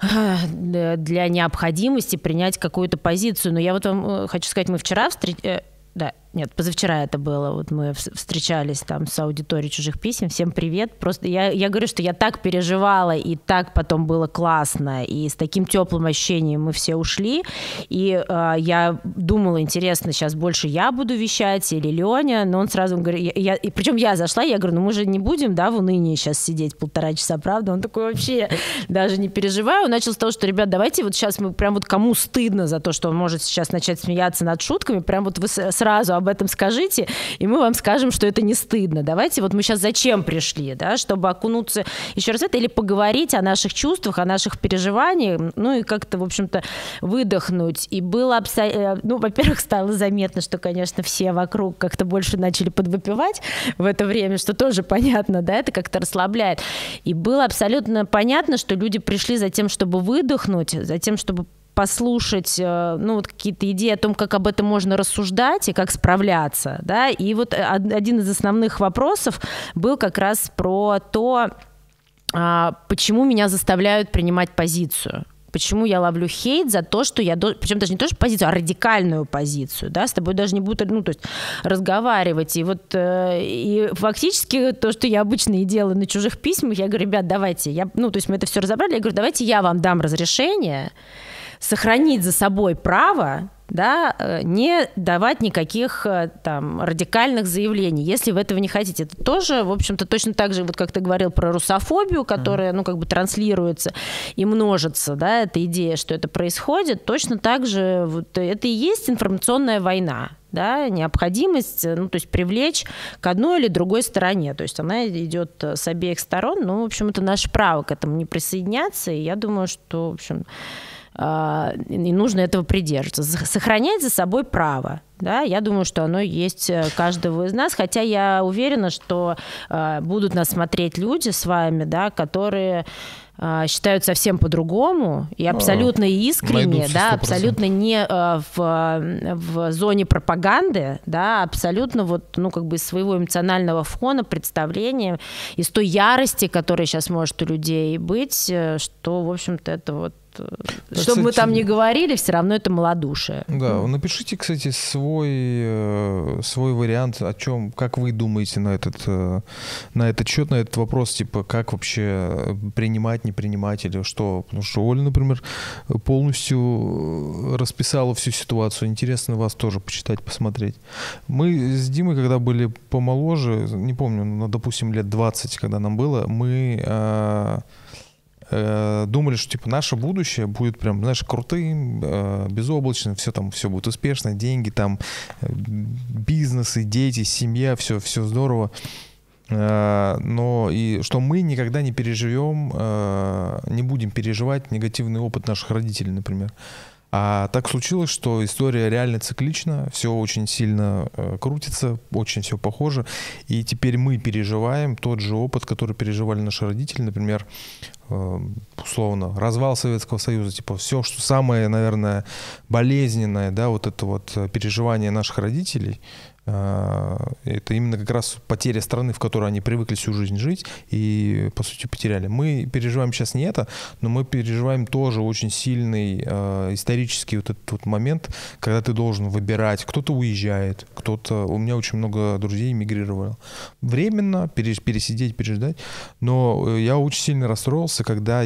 для необходимости принять какую-то позицию. Но я вот вам э, хочу сказать, мы вчера встретились... Да, нет, позавчера это было. Вот мы вс- встречались там с аудиторией чужих писем. Всем привет. Просто я, я говорю, что я так переживала, и так потом было классно, и с таким теплым ощущением мы все ушли. И э, я думала, интересно, сейчас больше я буду вещать или Леня, но он сразу говорит, я, я- и причем я зашла, я говорю, ну мы же не будем, да, в унынии сейчас сидеть полтора часа, правда? Он такой вообще даже не переживаю. Он начал с того, что, ребят, давайте вот сейчас мы прям вот кому стыдно за то, что он может сейчас начать смеяться над шутками, прям вот вы сразу об этом скажите, и мы вам скажем, что это не стыдно. Давайте вот мы сейчас зачем пришли, да, чтобы окунуться еще раз в это или поговорить о наших чувствах, о наших переживаниях, ну и как-то, в общем-то, выдохнуть. И было абсолютно, ну, во-первых, стало заметно, что, конечно, все вокруг как-то больше начали подвыпивать в это время, что тоже понятно, да, это как-то расслабляет. И было абсолютно понятно, что люди пришли за тем, чтобы выдохнуть, за тем, чтобы послушать, э, ну, вот какие-то идеи о том, как об этом можно рассуждать и как справляться, да, и вот э, од- один из основных вопросов был как раз про то, а, почему меня заставляют принимать позицию. Почему я ловлю хейт за то, что я... Причем даже не то, что позицию, а радикальную позицию, да, с тобой даже не будут, ну, то есть разговаривать. И вот э, и фактически то, что я обычно и делаю на чужих письмах, я говорю, ребят, давайте, я, ну, то есть мы это все разобрали, я говорю, давайте я вам дам разрешение сохранить за собой право да, э, не давать никаких э, там радикальных заявлений, если вы этого не хотите. Это тоже, в общем-то, точно так же, вот как ты говорил про русофобию, которая, ну, как бы транслируется и множится, да, эта идея, что это происходит, точно так же вот это и есть информационная война, да, необходимость, э, ну, то есть привлечь к одной или другой стороне. То есть она идет с обеих сторон. Ну, в общем, это наше право к этому не присоединяться. И я думаю, что, в общем, и нужно этого придерживаться. Сохранять за собой право. Да, я думаю, что оно есть э, каждого из нас, хотя я уверена, что э, будут нас смотреть люди с вами, да, которые э, считают совсем по-другому и абсолютно искренне, да, 100%. абсолютно не э, в, в зоне пропаганды, да, абсолютно вот, ну, как бы из своего эмоционального фона, представления, из той ярости, которая сейчас может у людей быть, что, в общем-то, это вот э, что бы мы там ни говорили, все равно это малодушие. Да, напишите, кстати, свой, э, свой вариант, о чем, как вы думаете на этот, э, на этот счет, на этот вопрос, типа, как вообще принимать, не принимать или что. Потому что Оля, например, полностью расписала всю ситуацию. Интересно вас тоже почитать, посмотреть. Мы с Димой, когда были помоложе, не помню, ну, допустим, лет 20, когда нам было, мы э, думали, что типа наше будущее будет прям, знаешь, крутым, э, безоблачным, все там, все будет успешно, деньги там, э, бизнесы, дети, семья, все, все здорово. Э, Но и что мы никогда не переживем, не будем переживать негативный опыт наших родителей, например. А так случилось, что история реально циклична, все очень сильно э, крутится, очень все похоже. И теперь мы переживаем тот же опыт, который переживали наши родители, например, э, условно, развал Советского Союза, типа все, что самое, наверное, болезненное, да, вот это вот э, переживание наших родителей, Это именно как раз потеря страны, в которой они привыкли всю жизнь жить и, по сути, потеряли. Мы переживаем сейчас не это, но мы переживаем тоже очень сильный э, исторический вот этот вот момент, когда ты должен выбирать. Кто-то уезжает, кто-то... У меня очень много друзей эмигрировало. Временно пере- пересидеть, переждать. Но э, я очень сильно расстроился, когда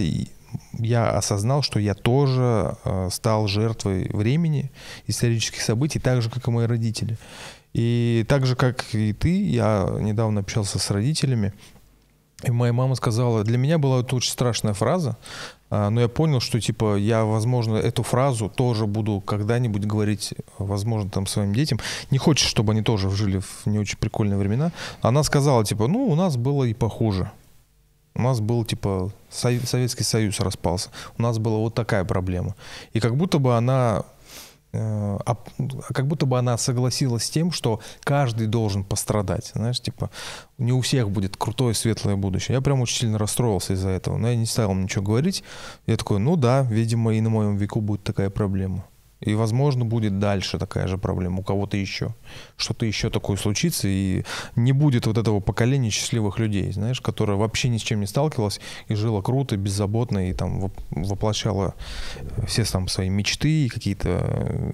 я осознал, что я тоже э, стал жертвой времени, исторических событий, так же, как и мои родители. И так же, как и ты, я недавно общался с родителями, и моя мама сказала, для меня была это очень страшная фраза, а, но я понял, что типа я, возможно, эту фразу тоже буду когда-нибудь говорить, возможно, там своим детям. Не хочешь, чтобы они тоже жили в не очень прикольные времена. Она сказала, типа, ну, у нас было и похуже. У нас был, типа, Со- Советский Союз распался. У нас была вот такая проблема. И как будто бы она об- как будто бы она согласилась с тем, что каждый должен пострадать. Знаешь, типа, не у всех будет крутое светлое будущее. Я прям очень сильно расстроился из-за этого. Но я не стал ничего говорить. Я такой, ну да, видимо, и на моем веку будет такая проблема. И, возможно, будет дальше такая же проблема у кого-то еще. Что-то еще такое случится, и не будет вот этого поколения счастливых людей, знаешь, которое вообще ни с чем не сталкивалось и жило круто, беззаботно, и там воп- воплощало все там свои мечты и какие-то э,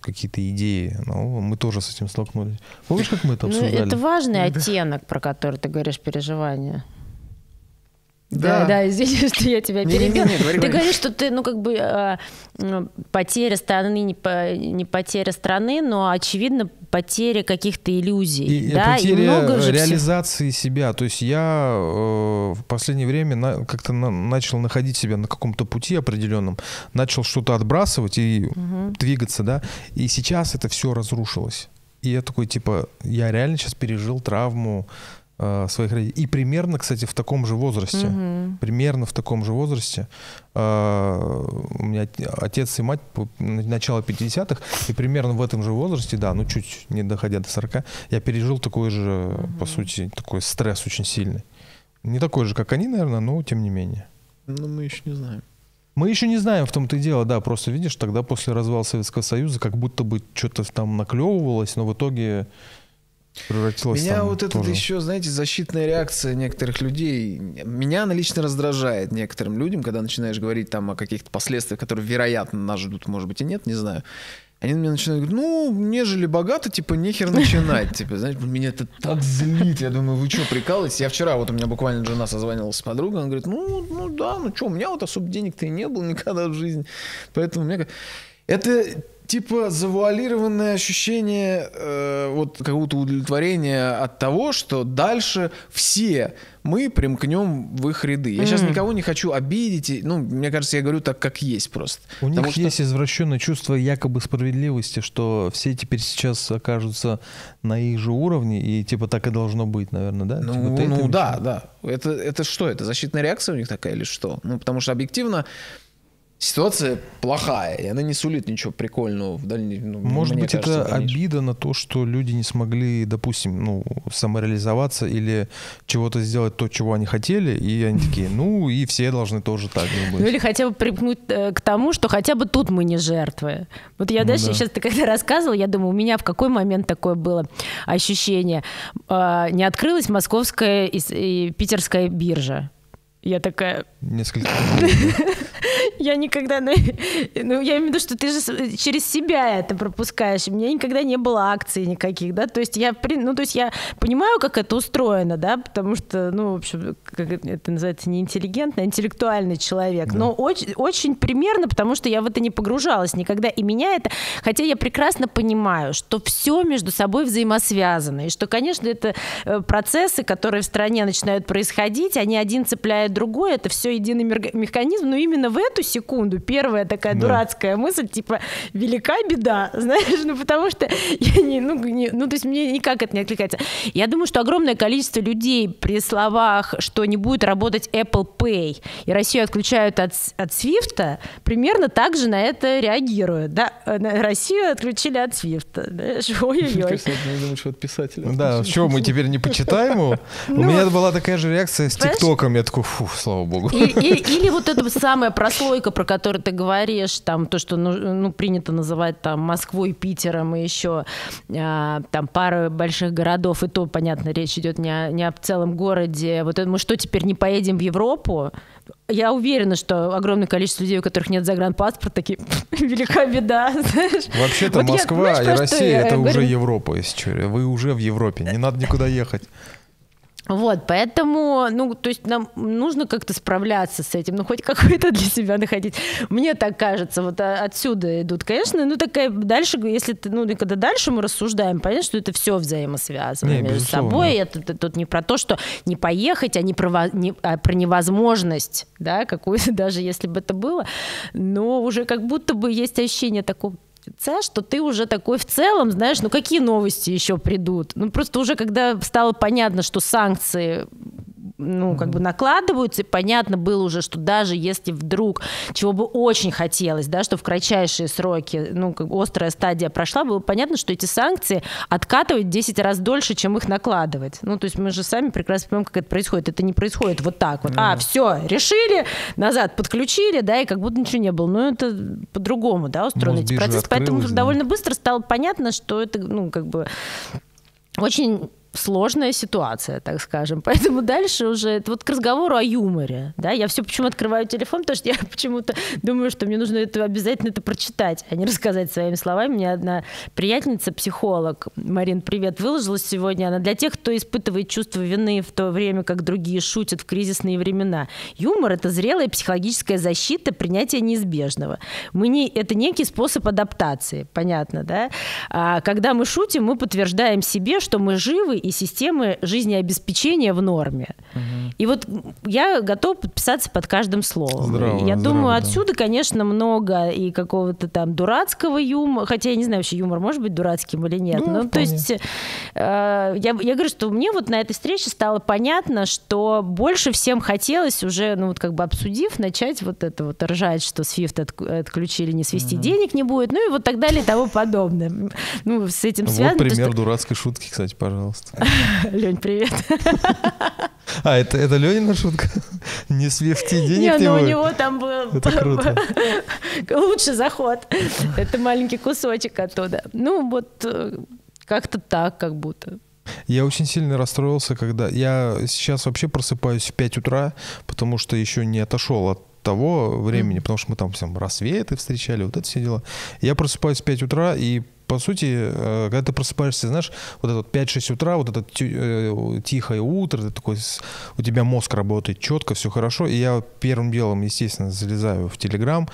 какие-то идеи. Ну, мы тоже с этим столкнулись. Помнишь, как мы это Ну, обсуждали? это важный *laughs* оттенок, про который ты говоришь, переживания. Да. Да, да, извини, *laughs* что я тебя перебил. говори, Ты говори. говоришь, что ты, ну, как бы э, потеря страны, не, по- не потеря страны, но, очевидно, потеря каких-то иллюзий. И да, потеря много же реализации себя. То есть я э, в последнее время на- как-то на- начал находить себя на каком-то пути определенном, начал что-то отбрасывать и двигаться, да. И сейчас это все разрушилось. И я такой, типа, я реально сейчас пережил травму э, своих родителей. И примерно, кстати, в таком же возрасте. Мгм. Примерно в таком же возрасте. э, у меня от- отец и мать начало 50-х, и примерно в этом же возрасте, да, ну чуть не доходя до 40, я пережил такой же, по сути, такой стресс очень сильный. Не такой же, как они, наверное, но тем не менее. Ну, мы еще не знаем. Мы еще не знаем, в том-то и дело, да, просто видишь, тогда после развала Советского Союза как будто бы что-то там наклевывалось, но в итоге превратилось Меня вот это еще, знаете, защитная реакция некоторых людей. Меня она лично раздражает некоторым людям, когда начинаешь говорить там о каких-то последствиях, которые, вероятно, нас ждут, может быть, и нет, не знаю. Они на меня начинают говорить, ну, нежели богато, типа, нехер начинать. *laughs* Типа, знаете, меня это так злит. Я думаю, вы что, прикалываетесь? Я вчера, вот у меня буквально жена созванивалась с подругой, она говорит, ну, ну да, ну что, у меня вот особо денег-то и не было никогда в жизни. Поэтому мне... Это типа завуалированное ощущение э, вот какого-то удовлетворения от того, что дальше все мы примкнем в их ряды. Я сейчас никого не хочу обидеть. и, Ну, мне кажется, я говорю так, как есть просто. У них Потому что- есть извращенное чувство якобы справедливости, что все теперь сейчас окажутся на их же уровне, и типа так и должно быть, наверное, да? Ну, Типа ну да, да. Это, это что? Это защитная реакция у них такая или что? Ну, потому что объективно ситуация плохая, и она не сулит ничего прикольного в дальнейшем. Ну, Может быть, кажется, это обида на то, что люди не смогли, допустим, ну, самореализоваться или чего-то сделать то, чего они хотели, и они *laughs* такие, ну, и все должны тоже так же Ну быть. или хотя бы примкнуть э, к тому, что хотя бы тут мы не жертвы. Вот я Ну дальше, да. сейчас ты когда рассказывал, я думаю, у меня в какой момент такое было ощущение? А, не открылась московская и, и питерская биржа. Я такая, Несколько. *laughs* я никогда... *laughs* Ну, я имею в виду, что ты же через себя это пропускаешь. У меня никогда не было акций никаких, да, то есть я, ну, то есть я понимаю, как это устроено, да, потому что, ну, в общем, как это- называется, не интеллигентный, а интеллектуальный человек, но очень, очень примерно, потому что я в это не погружалась никогда, и меня это, хотя я прекрасно понимаю, что все между собой взаимосвязано, и что, конечно, это э, процессы, которые в стране начинают происходить, они один цепляет другой, это все единый механизм, но именно в эту секунду первая такая Да. дурацкая мысль, типа, велика беда, *laughs* знаешь, ну потому что я не, ну, не- ну то есть мне никак это не откликается. Я думаю, что огромное количество людей при словах, что не будет работать Apple Pay, и Россию отключают от, от Свифта, примерно так же на это реагируют, да, Россию отключили от Свифта, знаешь, *laughs* ой-ой-ой. Я думаю, что от писателя. Да, что, мы теперь не почитаем его? *laughs* У меня была такая же реакция с Ну? ТикТоком. Я такой, фу, слава богу. Или вот эта самая прослойка, про которую ты говоришь, там то, что ну, ну, принято называть там Москвой, Питером и еще а, там пара больших городов, и то, понятно, речь идет не о, не о целом городе. Вот это мы что, теперь не поедем в Европу? Я уверена, что огромное количество людей, у которых нет загранпаспорта, такие, велика беда. *laughs* Вообще-то Вот я- Москва знаешь, и Россия я это уже Европа, если что. Вы уже в Европе, не надо никуда ехать. Вот, поэтому, ну, то есть нам нужно как-то справляться с этим, ну, хоть какой-то для себя находить. Мне так кажется, вот а- отсюда идут, конечно, ну, такая дальше, если ты, ну, когда дальше мы рассуждаем, понятно, что это все взаимосвязано Не, между безусловно. собой. Это, это тут не про то, что не поехать, а, не про, не- а про невозможность, да, какую-то, *laughs* даже если бы это было, но уже как будто бы есть ощущение такого ц, что ты уже такой в целом, знаешь, ну какие новости еще придут? Ну просто уже когда стало понятно, что санкции ну, как бы накладываются, и понятно было уже, что даже если вдруг, чего бы очень хотелось, да, что в кратчайшие сроки, ну, как бы острая стадия прошла, было понятно, что эти санкции откатывать в 10 раз дольше, чем их накладывать. Ну, то есть мы же сами прекрасно понимаем, как это происходит. Это не происходит вот так вот. А, все, решили, назад подключили, да, и как будто ничего не было. Но это по-другому, да, устроены эти процессы. Поэтому да. довольно быстро стало понятно, что это, ну, как бы очень сложная ситуация, так скажем. *laughs* Поэтому дальше уже это вот к разговору о юморе. Да? Я все почему открываю телефон, потому что я *laughs* почему-то думаю, что мне нужно это обязательно это прочитать, а не рассказать своими словами. Меня одна приятельница, психолог, Марин, привет, выложилась сегодня. Она для тех, кто испытывает чувство вины в то время, как другие шутят в кризисные времена. Юмор — это зрелая психологическая защита принятия неизбежного. Мы не, это некий способ адаптации, понятно, да? А когда мы шутим, мы подтверждаем себе, что мы живы и системы жизнеобеспечения в норме. И вот я готова подписаться под каждым словом. Здраво, я здраво, думаю, да. отсюда, конечно, много и какого-то там дурацкого юмора, хотя я не знаю, вообще юмор может быть дурацким или нет. Ну, Ну, то есть э, я, я говорю, что мне вот на этой встрече стало понятно, что больше всем хотелось уже, ну вот как бы обсудив, начать вот это вот ржать, что SWIFT отк- отключили, не свести денег не будет, ну и вот так далее и тому подобное. Ну, с этим Вот связано. то, пример что- дурацкой шутки, кстати, пожалуйста. *laughs* Лень, привет. *laughs* А, это, это Ленина шутка? *laughs* Не свифти Не, денег не ну у него там был Это круто. лучший заход. Это маленький кусочек оттуда. Ну, вот э, как-то так, как будто. Я очень сильно расстроился, когда... Я сейчас вообще просыпаюсь в 5 утра, потому что еще не отошел от того времени, потому что мы там всем рассветы встречали, вот это все дела. Я просыпаюсь в 5 утра, и по сути, э, когда ты просыпаешься, знаешь, вот это вот 5-6 утра, вот это э, тихое утро, ты такой, у тебя мозг работает четко, все хорошо, и я первым делом, естественно, залезаю в Телеграм,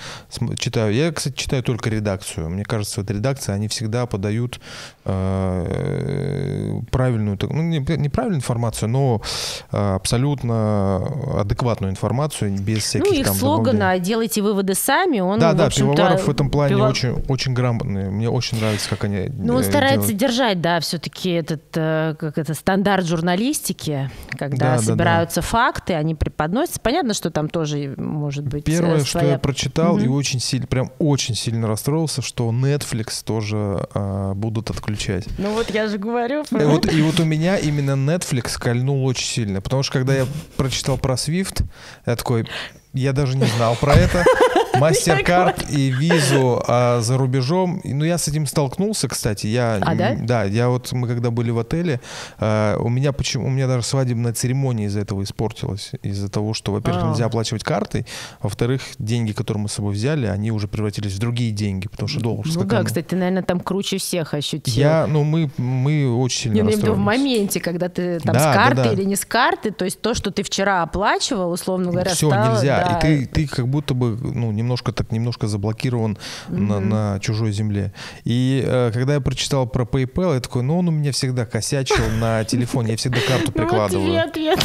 читаю. Я, кстати, читаю только редакцию. Мне кажется, вот редакция, они всегда подают э, правильную, ну, не, неправильную информацию, но абсолютно адекватную информацию, без всяких Ну, их там слогана. «делайте выводы сами», он, Да, да, Пивоваров в этом плане пиво- очень, очень грамотный. Мне очень нравится, как они Ну, он э, старается делают. держать, да, все-таки этот, э, как это, стандарт журналистики, когда Да, да, да. собираются факты, они преподносятся. Понятно, что там тоже может быть э, Первое, что своя... я прочитал и Мгм. очень сильно, прям очень сильно расстроился, что Netflix тоже а, будут отключать. Ну вот я же говорю. И вот, и вот у меня именно Netflix кольнул очень сильно, потому что когда я прочитал про Swift, я такой, я даже не знал про это. *laughs* Мастеркард и визу а, за рубежом. Ну, я с этим столкнулся, кстати. Я, А, да? Да, я вот, мы когда были в отеле, а, у меня почему, у меня даже свадебная церемония из-за этого испортилась. Из-за того, что, во-первых, А. нельзя оплачивать картой, во-вторых, деньги, которые мы с собой взяли, они уже превратились в другие деньги, потому что доллар Ну да, кстати, ты, наверное, там круче всех ощутил. Я, ну, мы, мы очень сильно Я имею в виду в моменте, когда ты там Да, с да, карты да. или не с карты, то есть то, что ты вчера оплачивал, условно говоря, Все, стало, нельзя. да, И ты, ты как будто бы, ну, немножко так, немножко заблокирован на, на чужой земле. И э, когда я прочитал про PayPal, я такой, ну, он у меня всегда косячил на телефоне, я всегда карту *laughs* Ну, прикладываю. ответ.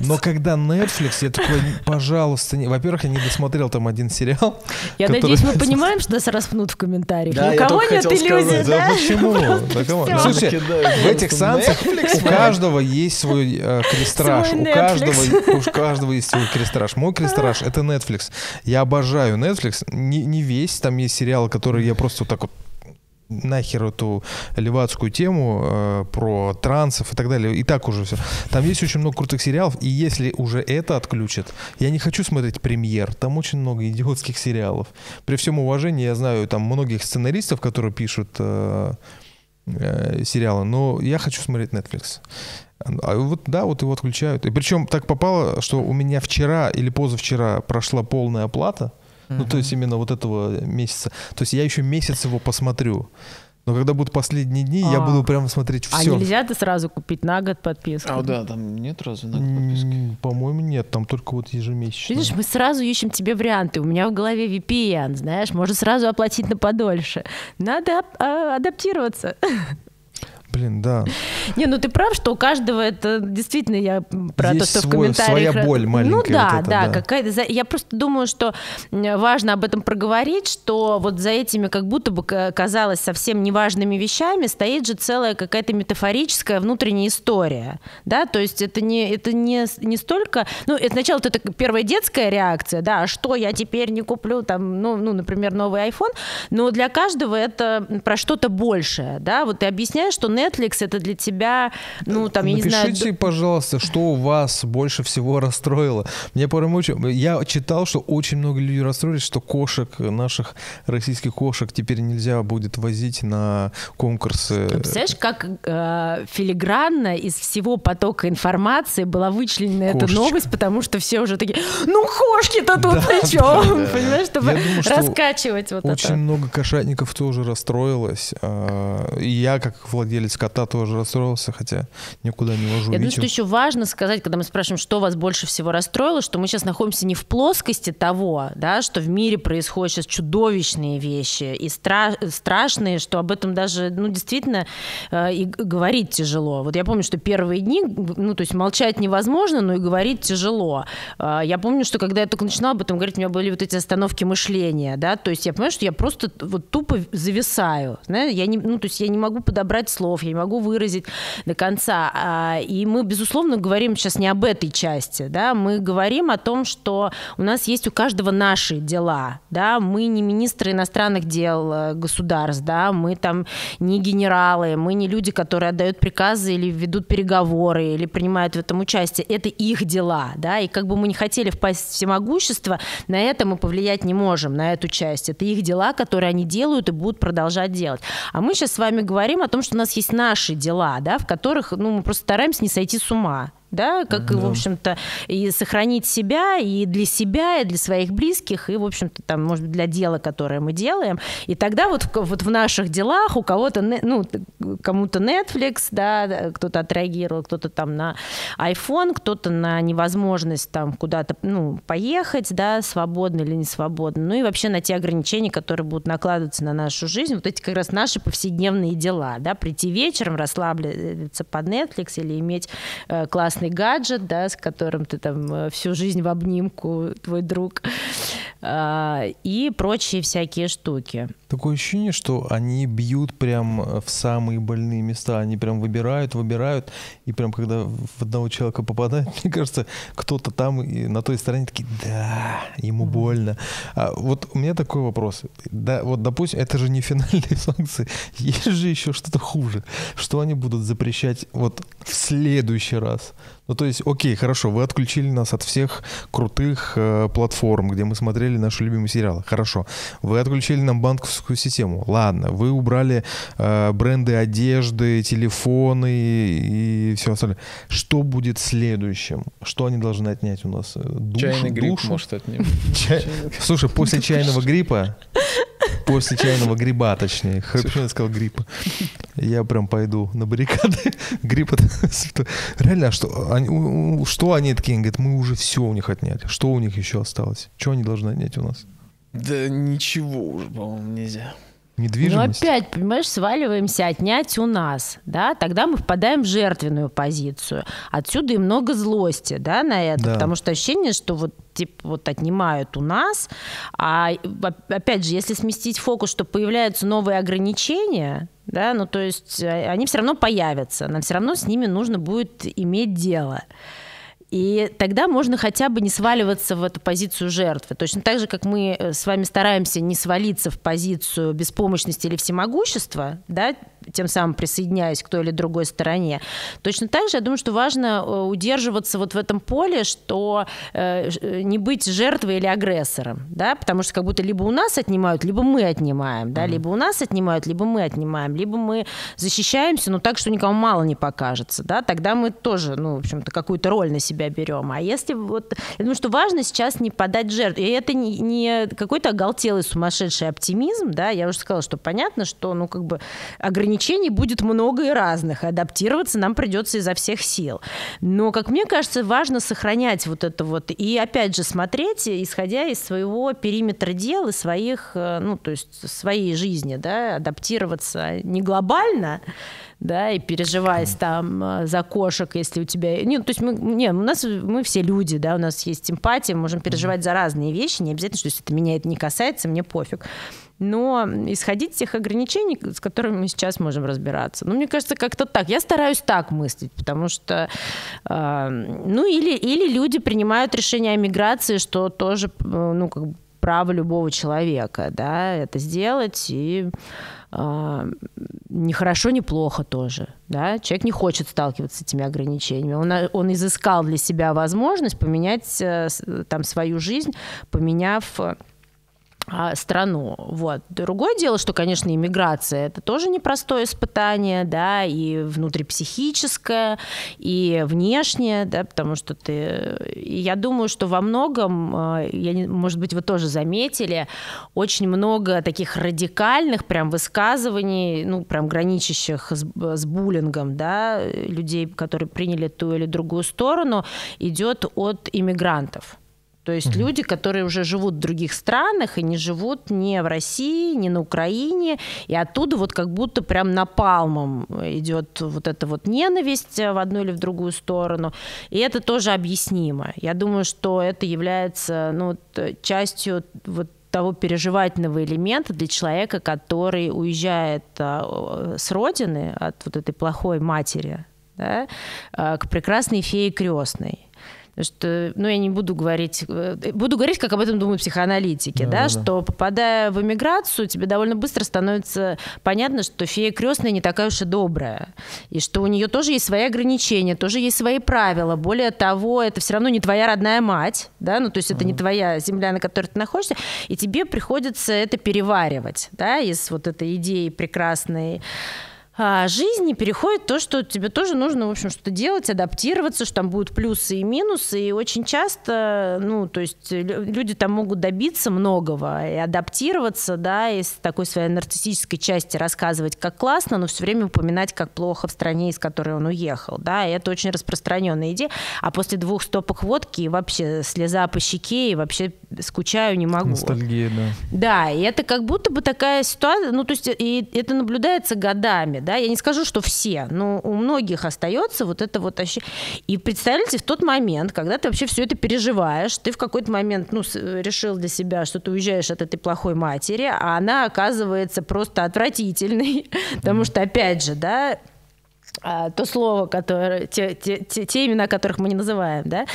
Но когда Netflix, я такой, пожалуйста, не... во-первых, я не досмотрел там один сериал. Я который- надеюсь, мы *laughs* понимаем, что нас распнут в комментариях. Да, у я кого нет хотел иллюзий, да? Да почему? *laughs* Да. Слушайте, в этих санкциях у каждого есть свой э, крестраж. Свой У каждого, у каждого есть свой крестраж. Мой крестраж — это Netflix. Я обожаю Netflix. Не, не весь. Там есть сериалы, которые я просто вот так вот нахер эту левацкую тему э, про трансов и так далее. И так уже все. Там есть очень много крутых сериалов, и если уже это отключат, я не хочу смотреть премьер. Там очень много идиотских сериалов. При всем уважении, я знаю там многих сценаристов, которые пишут э, э, сериалы, но я хочу смотреть Netflix. А вот да, вот его отключают. И причем так попало, что у меня вчера или позавчера прошла полная оплата. Ну, то есть именно вот этого месяца. То есть я еще месяц его посмотрю. Но когда будут последние дни, я А. буду прямо смотреть А все. нельзя ты сразу купить на год подписку? А, да, там нет разве на подписки? По-моему, нет, там только вот ежемесячно. Видишь, мы сразу ищем тебе варианты. У меня в голове VPN, знаешь, можно сразу оплатить на подольше. Надо а, адаптироваться. *laughs* Блин, да. Не, ну ты прав, что у каждого это действительно я про то, Есть что в свой- комментариях. своя боль Ну маленькая да, вот эта, да, да. какая-то. Я просто думаю, что важно об этом проговорить, что вот за этими как будто бы ка- казалось совсем неважными вещами стоит же целая какая-то метафорическая внутренняя история, да, то есть это не это не не столько, ну это сначала это первая детская реакция, да, а что я теперь не куплю там, ну, ну, например, новый iPhone, но для каждого это про что-то большее, да, вот ты объясняешь, что Netflix это для тебя, ну там я не знаю, Напишите, пожалуйста, что у вас больше всего расстроило. Мне прям очень... Я читал, что очень много людей расстроились, что кошек, наших российских кошек теперь нельзя будет возить на конкурсы. Ты Представляешь, как э, филигранно из всего потока информации была вычленена эта Кошечка. новость, потому что все уже такие, ну кошки-то тут Да, при чем? *laughs* Понимаешь, чтобы думаю, раскачивать вот Очень это. много кошатников тоже расстроилось. А, я, как владелец кота, тоже расстроился, хотя никуда не вожу Я думаю, Витю. что еще важно сказать, когда мы спрашиваем, что вас больше всего расстроило, что мы сейчас находимся не в плоскости того, да, что в мире происходят сейчас чудовищные вещи и стра- страшные, что об этом даже, ну, действительно, э, и говорить тяжело. Вот я помню, что первые дни, ну, то есть молчать невозможно, но и говорить тяжело. Э, Я помню, что когда я только начинала об этом говорить, у меня были вот эти остановки мышления, да, то есть я понимаю, что я просто вот тупо зависаю, знаешь, я не, ну, то есть я не могу подобрать слов, я не могу выразить до конца. А, И мы, безусловно, говорим сейчас не об этой части, да, мы говорим о том, что у нас есть у каждого наши дела, да, мы не министры иностранных дел э, государств, да, мы там не генералы, мы не люди, которые отдают приказы или ведут переговоры, или принимают в этом участие. Это их дела, да, и как бы мы не хотели впасть в всемогущество, на это мы повлиять не можем, на эту часть. Это их дела, которые они делают и будут продолжать делать. А мы сейчас с вами говорим о том, что у нас есть наши дела, да, в которых, ну, мы просто стараемся не сойти с ума да, как, и, в общем-то, и сохранить себя и для себя, и для своих близких, и, в общем-то, там, может быть, для дела, которое мы делаем. И тогда вот, в- вот в наших делах у кого-то, ну, кому-то Netflix, да, да, кто-то отреагировал, кто-то там на iPhone, кто-то на невозможность там куда-то, ну, поехать, да, свободно или не свободно, ну и вообще на те ограничения, которые будут накладываться на нашу жизнь, вот эти как раз наши повседневные дела, да, прийти вечером, расслабиться под Netflix или иметь э, классный гаджет, да, с которым ты там э, всю жизнь в обнимку, твой друг, и прочие всякие штуки. Такое ощущение, что они бьют прям э, в самые больные места. Они прям выбирают, выбирают. И прям когда в одного человека попадает, *laughs* мне кажется, кто-то там и на той стороне такие, да, ему больно. А вот у меня такой вопрос. Да, вот, допустим, это же не финальные *laughs* санкции. Есть же еще что-то хуже. Что они будут запрещать вот в следующий раз? Ну, то есть, окей, хорошо, вы отключили нас от всех крутых э, платформ, где мы смотрели наши любимые сериалы. Хорошо. Вы отключили нам банковскую систему. Ладно. Вы убрали э, бренды одежды, телефоны и все остальное. Что будет следующим? Что они должны отнять у нас? Э, Душу, Чайный грипп, душу? может, отнимем. *laughs* Чай- Слушай, после чайного гриппа, после чайного гриба, точнее, хорошо я сказал гриппа, я прям пойду на баррикады. *laughs* Грипп это. *laughs* Реально, а что они, что они такие? Они говорят, мы уже все у них отняли. Что у них еще осталось? Что они должны отнять у нас? Да ничего уже, по-моему, нельзя. Ну, Недвижимость? опять, понимаешь, сваливаемся отнять у нас, да, тогда мы впадаем в жертвенную позицию. Отсюда и много злости, да, на это, Да. потому что ощущение, что вот типа вот отнимают у нас, а оп- опять же, если сместить фокус, что появляются новые ограничения, да, ну то есть э, они все равно появятся, нам все равно с ними нужно будет иметь дело. И тогда можно хотя бы не сваливаться в эту позицию жертвы. Точно так же, как мы э, с вами стараемся не свалиться в позицию беспомощности или всемогущества, да, тем самым присоединяясь к той или другой стороне. Точно так же, я думаю, что важно э, удерживаться вот в этом поле, что э, не быть жертвой или агрессором, да, потому что как будто либо у нас отнимают, либо мы отнимаем, да, mm-hmm. либо у нас отнимают, либо мы отнимаем, либо мы защищаемся, но так, что никому мало не покажется, да, тогда мы тоже, ну, в общем-то, какую-то роль на себя берем. А если вот, я думаю, что важно сейчас не подать жертву, и это не, не какой-то оголтелый сумасшедший оптимизм, да, я уже сказала, что понятно, что, ну, как бы ограничений будет много и разных, адаптироваться нам придется изо всех сил. Но, как мне кажется, важно сохранять вот это вот, и опять же смотреть, исходя из своего периметра дел и своих, э, ну, то есть своей жизни, да, адаптироваться не глобально, да, и переживать там э, за кошек, если у тебя... Не, то есть мы, не, у нас мы все люди, да, у нас есть эмпатия, мы можем переживать за разные вещи, не обязательно, что если это меня это не касается, мне пофиг но исходить из тех ограничений, с которыми мы сейчас можем разбираться. Ну, мне кажется, как-то так. Я стараюсь так мыслить, потому что, э, ну, или, или люди принимают решение о миграции, что тоже, ну, как бы право любого человека, да, это сделать, и э, не хорошо, не плохо тоже, да, человек не хочет сталкиваться с этими ограничениями, он, он изыскал для себя возможность поменять э, там свою жизнь, поменяв а, страну. Вот. Другое дело, что, конечно, иммиграция – это тоже непростое испытание, да, и внутрипсихическое, и внешнее, да, потому что ты... Я думаю, что во многом, а, я не, может быть, вы тоже заметили, очень много таких радикальных прям высказываний, ну, прям граничащих с, с буллингом, да, людей, которые приняли ту или другую сторону, идет от иммигрантов. То есть mm-hmm. люди, которые уже живут в других странах и не живут ни в России, ни на Украине, и оттуда вот как будто прям напалмом идет вот эта вот ненависть в одну или в другую сторону. И это тоже объяснимо. Я думаю, что это является ну, частью вот того переживательного элемента для человека, который уезжает а, с родины от вот этой плохой матери да, а, к прекрасной фее крестной что, ну, я не буду говорить, э, буду говорить, как об этом думают психоаналитики, да, да, да, что попадая в эмиграцию, тебе довольно быстро становится понятно, что фея крестная не такая уж и добрая, и что у нее тоже есть свои ограничения, тоже есть свои правила. Более того, это все равно не твоя родная мать, да, ну, то есть это не твоя земля, на которой ты находишься, и тебе приходится это переваривать, да, из вот этой идеи прекрасной а, жизни переходит то, что тебе тоже нужно, в общем, что-то делать, адаптироваться, что там будут плюсы и минусы. И очень часто, ну, то есть люди там могут добиться многого и адаптироваться, да, из такой своей нарциссической части рассказывать, как классно, но все время упоминать, как плохо в стране, из которой он уехал, да, и это очень распространенная идея. А после двух стопок водки вообще слеза по щеке и вообще скучаю не могу. Ностальгия, да. Да, и это как будто бы такая ситуация, ну, то есть и это наблюдается годами, да, я не скажу, что все, но у многих остается вот это вот ощущение. И представляете, в тот момент, когда ты вообще все это переживаешь, ты в какой-то момент, ну, решил для себя, что ты уезжаешь от этой плохой матери, а она оказывается просто отвратительной, *laughs* потому что, опять же, да, то слово, которое, те, те, те, те имена, которых мы не называем, да,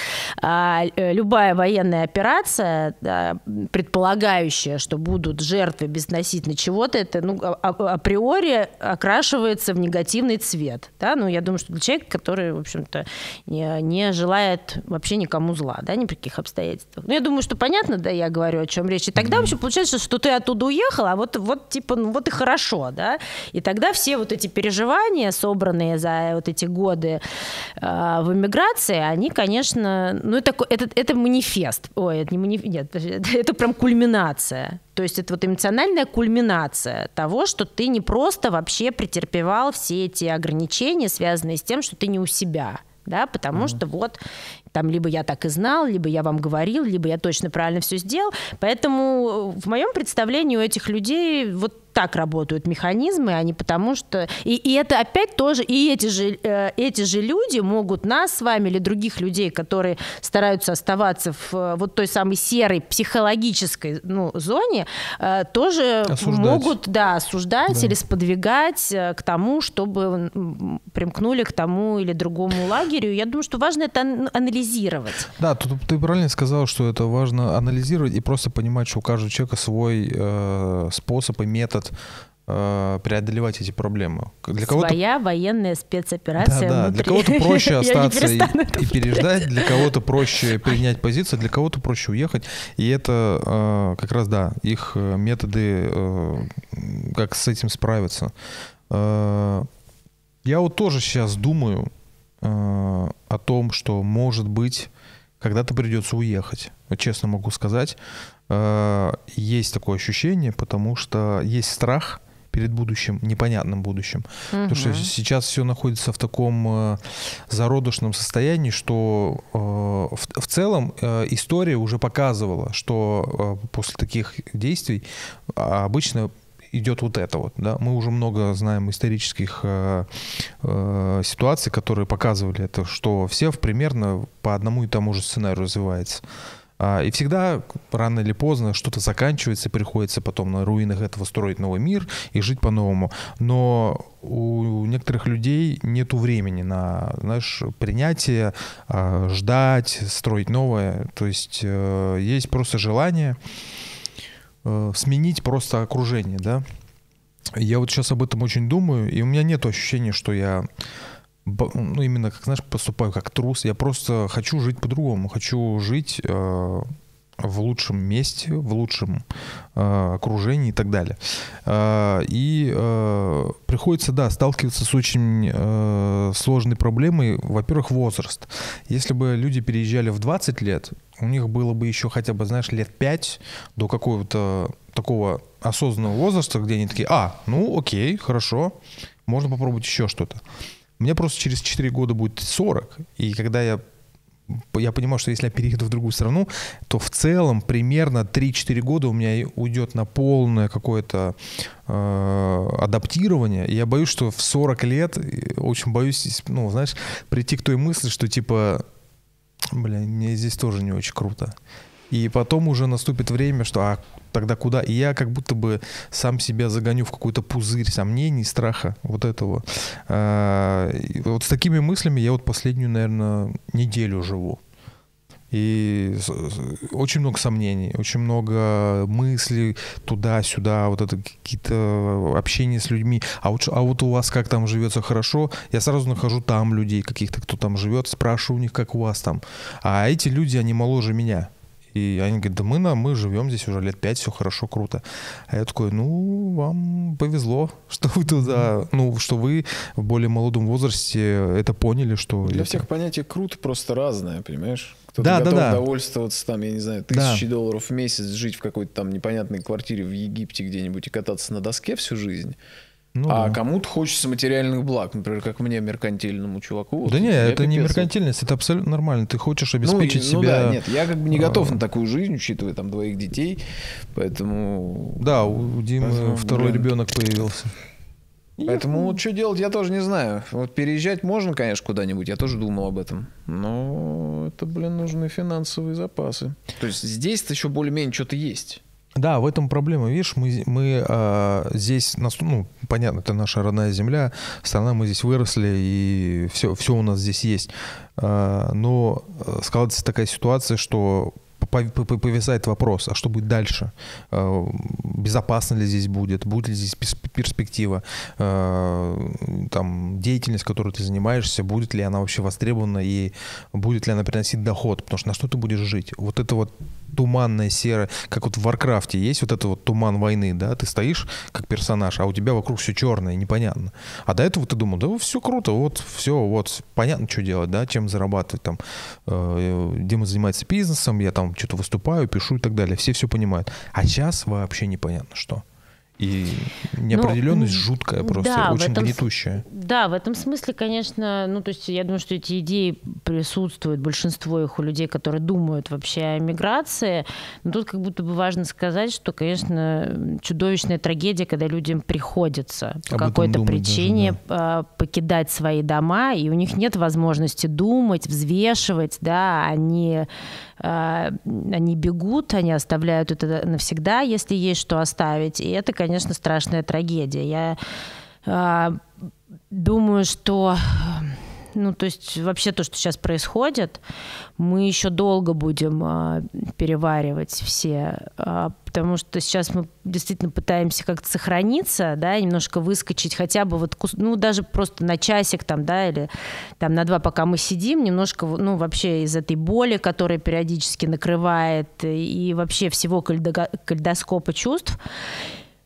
а, э, любая военная операция, да, предполагающая, что будут жертвы безносительно чего-то, это ну, а, а, априори окрашивается в негативный цвет. Да? Ну, я думаю, что для человека, который, в общем-то, не, не желает вообще никому зла, да, ни при каких обстоятельствах. Ну, я думаю, что понятно, да, я говорю, о чем речь. И тогда вообще получается, что ты оттуда уехал, а вот, вот типа, ну вот и хорошо, да. И тогда все вот эти переживания, собранные за вот эти годы э, в эмиграции, они, конечно, ну это, это, это манифест. Ой, это не манифест, нет, это прям кульминация. То есть это вот эмоциональная кульминация того, что ты не просто вообще претерпевал все эти ограничения, связанные с тем, что ты не у себя да, потому mm-hmm. что вот там либо я так и знал, либо я вам говорил, либо я точно правильно все сделал. Поэтому в моем представлении у этих людей вот так работают механизмы, а не потому что... И, и это опять тоже... И эти же, э, эти же люди могут нас с вами или других людей, которые стараются оставаться в э, вот той самой серой психологической ну, зоне, э, тоже осуждать. могут да, осуждать да. или сподвигать э, к тому, чтобы примкнули к тому или другому лагерю. Я думаю, что важно это анализировать анализировать. Да, тут ты правильно сказал, что это важно анализировать и просто понимать, что у каждого человека свой э, способ и метод э, преодолевать эти проблемы. Для кого-то... Своя военная спецоперация да, да. Внутри. Для кого-то проще *laughs* остаться и, и переждать, для кого-то проще принять позицию, для кого-то проще уехать. И это э, как раз, да, их э, методы, э, как с этим справиться. Э, я вот тоже сейчас думаю о том, что, может быть, когда-то придется уехать. Вот честно могу сказать, э, есть такое ощущение, потому что есть страх – перед будущим, непонятным будущим. Угу. Потому что сейчас все находится в таком э, зародышном состоянии, что э, в, в целом э, история уже показывала, что э, после таких действий обычно идет вот это вот. Да? Мы уже много знаем исторических э, э, ситуаций, которые показывали это, что все примерно по одному и тому же сценарию развивается. А, и всегда, рано или поздно, что-то заканчивается, приходится потом на руинах этого строить новый мир и жить по-новому. Но у некоторых людей нет времени на, знаешь, принятие, а, ждать, строить новое. То есть э, есть просто желание э, сменить просто окружение, да. Я вот сейчас об этом очень думаю, и у меня нет ощущения, что я ну, именно, как, знаешь, поступаю как трус. Я просто хочу жить по-другому. Хочу жить э, в лучшем месте, в лучшем э, окружении и так далее. Э, и э, приходится, да, сталкиваться с очень э, сложной проблемой. Во-первых, возраст. Если бы люди переезжали в 20 лет, у них было бы еще хотя бы, знаешь, лет 5 до какого-то такого осознанного возраста, где они такие, а, ну окей, хорошо, можно попробовать еще что-то. Мне просто через 4 года будет 40, и когда я я понимаю, что если я перееду в другую страну, то в целом примерно 3-4 года у меня уйдет на полное какое-то э, адаптирование. И я боюсь, что в 40 лет, очень боюсь, ну, знаешь, прийти к той мысли, что типа, бля, мне здесь тоже не очень круто. И потом уже наступит время, что а тогда куда? И я как будто бы сам себя загоню в какой-то пузырь сомнений, страха вот этого. А, вот с такими мыслями я вот последнюю, наверное, неделю живу. И очень много сомнений, очень много мыслей туда-сюда, вот это какие-то общения с людьми. А вот, а вот у вас как там живется хорошо? Я сразу нахожу там людей каких-то, кто там живет, спрашиваю у них, как у вас там. А эти люди, они моложе меня. И они говорят, да мы, на, мы живем здесь уже лет пять, все хорошо, круто. А я такой, ну, вам повезло, *laughs* что вы туда, ну, что вы в более молодом возрасте это поняли, что... Для это... всех понятие круто просто разное, понимаешь? Кто-то да, готов да, да. довольствоваться там, я не знаю, тысячи да. долларов в месяц, жить в какой-то там непонятной квартире в Египте где-нибудь и кататься на доске всю жизнь. Ну, а да. кому-то хочется материальных благ, например, как мне, меркантильному чуваку. Вот, да нет, это не меркантильность, это абсолютно нормально. Ты хочешь ну, обеспечить ну, себя... Ну да, нет, я как бы не готов а... на такую жизнь, учитывая там двоих детей, поэтому... Да, у Димы поэтому, второй блин... ребенок появился. Поэтому вот что делать, я тоже не знаю. Вот переезжать можно, конечно, куда-нибудь, я тоже думал об этом. Но это, блин, нужны финансовые запасы. То есть здесь-то еще более-менее что-то есть. Да, в этом проблема. Видишь, мы, мы а, здесь, ну, понятно, это наша родная земля, страна, мы здесь выросли, и все, все у нас здесь есть. А, но э, складывается такая ситуация, что повисает вопрос, а что будет дальше? Э, безопасно ли здесь будет? Будет ли здесь перспектива? Э, там, деятельность, которой ты занимаешься, будет ли она вообще востребована и будет ли она приносить доход? Потому что на что ты будешь жить? Вот это вот туманная серая, как вот в Warcraft е есть вот это вот туман войны, да, ты стоишь как персонаж, а у тебя вокруг все черное, непонятно. А до этого ты думал, да все круто, вот все, вот понятно, что делать, да, чем зарабатывать там, э, Дима занимается бизнесом, я там что-то выступаю, пишу и так далее, все все понимают. А сейчас вообще непонятно что. И неопределенность ну, жуткая просто, да, очень этом, гнетущая. Да, в этом смысле, конечно, ну, то есть я думаю, что эти идеи присутствуют, большинство их у людей, которые думают вообще о миграции. Но тут как будто бы важно сказать, что, конечно, чудовищная трагедия, когда людям приходится по какой-то причине даже, да. покидать свои дома, и у них нет возможности думать, взвешивать, да, они а, они бегут, они оставляют это навсегда, если есть что оставить. И это, конечно, страшная трагедия. Я а, думаю, что ну, то есть вообще то, что сейчас происходит, мы еще долго будем а, переваривать все, а, потому что сейчас мы действительно пытаемся как-то сохраниться, да, немножко выскочить хотя бы вот, ну, даже просто на часик там, да, или там на два, пока мы сидим, немножко, ну, вообще из этой боли, которая периодически накрывает, и вообще всего кальдоскопа чувств,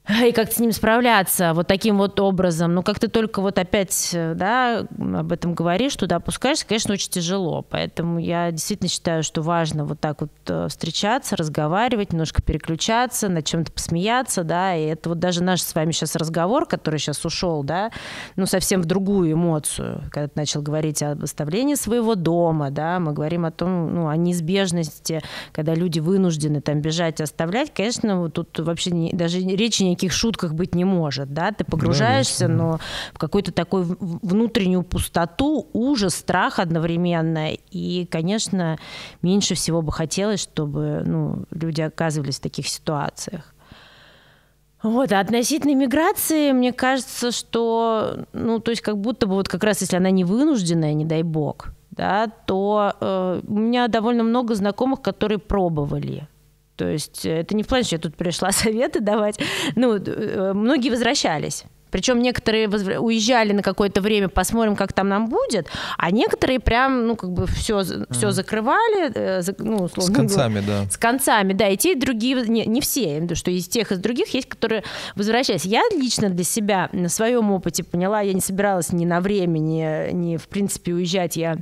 и как с ним справляться вот таким вот образом. Ну, как ты только вот опять, да, об этом говоришь, туда опускаешься, конечно, очень тяжело. Поэтому я действительно считаю, что важно вот так вот э, встречаться, разговаривать, немножко переключаться, над чем-то посмеяться, да, и это вот даже наш с вами сейчас разговор, который сейчас ушел, да, ну, совсем в другую эмоцию, когда ты начал говорить об оставлении своего дома, да, мы говорим о том, ну, о неизбежности, когда люди вынуждены там бежать и оставлять, конечно, вот тут вообще не, даже речи не никаких шутках быть не может, да, ты погружаешься, да, но в какую-то такую внутреннюю пустоту, ужас, страх одновременно, и, конечно, меньше всего бы хотелось, чтобы, ну, люди оказывались в таких ситуациях. Вот, а относительно миграции, мне кажется, что, ну, то есть как будто бы вот как раз если она не вынужденная, не дай бог, да, то э, у меня довольно много знакомых, которые пробовали то есть э, это не в плане, что я тут пришла *laughs* советы давать. Ну, э, многие возвращались. Причем некоторые уезжали на какое-то время, посмотрим, как там нам будет, а некоторые прям, ну, как бы все, все mm. закрывали, э, ну, условно С концами, да. С концами, да, и те, и другие, не, не все, потому что из тех, из других есть, которые возвращались. Я лично для себя на своем опыте поняла, я не собиралась ни на время, ни, ни в принципе уезжать, я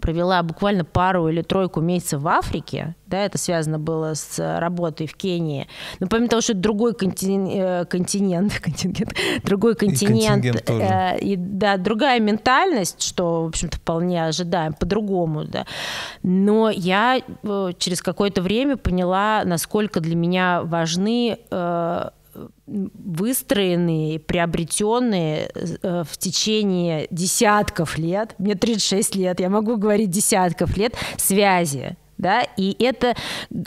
провела буквально пару или тройку месяцев в Африке, да, это связано было с работой в Кении. Но помимо того, что это другой континент, э, континент, *laughs* контингент, другой континент, и, э, и да, другая ментальность, что, в общем-то, вполне ожидаем, по-другому, да. Но я э, через какое-то время поняла, насколько для меня важны э, выстроенные, приобретенные э, в течение десятков лет, мне 36 лет, я могу говорить десятков лет, связи да, и это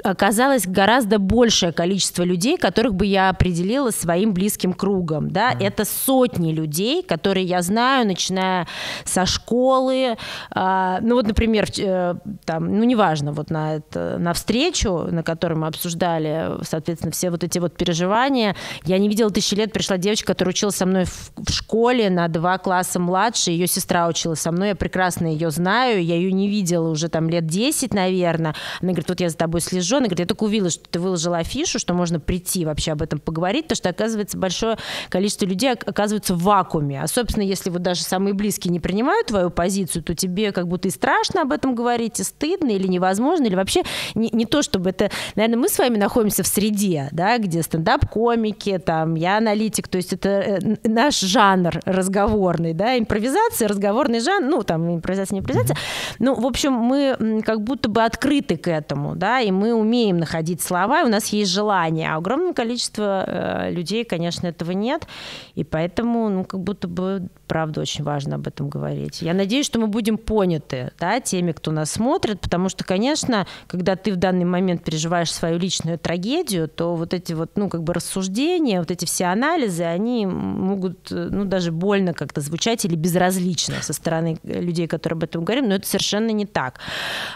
оказалось гораздо большее количество людей, которых бы я определила своим близким кругом, да, mm. это сотни людей, которые я знаю, начиная со школы, э, ну вот, например, э, там, ну неважно, вот на, это, на встречу, на которой мы обсуждали, соответственно, все вот эти вот переживания, я не видела тысячи лет, пришла девочка, которая училась со мной в, в школе на два класса младше, ее сестра училась со мной, я прекрасно ее знаю, я ее не видела уже там лет 10, наверное, наверное. Она говорит, вот я за тобой слежу. Она говорит, я только увидела, что ты выложила афишу, что можно прийти вообще об этом поговорить, то что, оказывается, большое количество людей оказывается в вакууме. А, собственно, если вот даже самые близкие не принимают твою позицию, то тебе как будто и страшно об этом говорить, и стыдно, или невозможно, или вообще не, не то, чтобы это... Наверное, мы с вами находимся в среде, да, где стендап-комики, там, я аналитик, то есть это э, наш жанр разговорный, да, импровизация, разговорный жанр, ну, там, импровизация, не импровизация. Ну, в общем, мы как будто бы открыты открыты к этому, да, и мы умеем находить слова, и у нас есть желание. А огромное количество э, людей, конечно, этого нет, и поэтому, ну, как будто бы, правда, очень важно об этом говорить. Я надеюсь, что мы будем поняты, да, теми, кто нас смотрит, потому что, конечно, когда ты в данный момент переживаешь свою личную трагедию, то вот эти вот, ну, как бы рассуждения, вот эти все анализы, они могут, ну, даже больно как-то звучать или безразлично со стороны людей, которые об этом говорят, но это совершенно не так.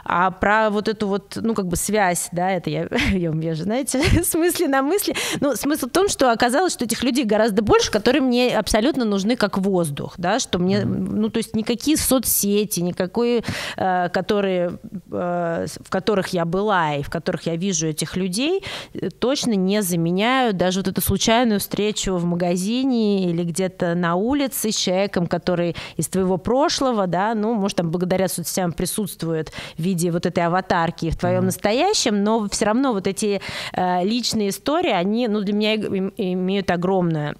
А про вот эту вот, ну, как бы связь, да, это я, *laughs* я, я же, знаете, *laughs* с мысли на мысли. Ну, смысл в том, что оказалось, что этих людей гораздо больше, которые мне абсолютно нужны как воздух, да, что мне, ну, то есть никакие соцсети, никакой, э, которые, э, в которых я была и в которых я вижу этих людей, э, точно не заменяют даже вот эту случайную встречу в магазине или где-то на улице с человеком, который из твоего прошлого, да, ну, может, там благодаря соцсетям присутствует в виде вот этой аватарки в твоем mm-hmm. настоящем, но все равно вот эти э, личные истории, они ну, для меня имеют огромное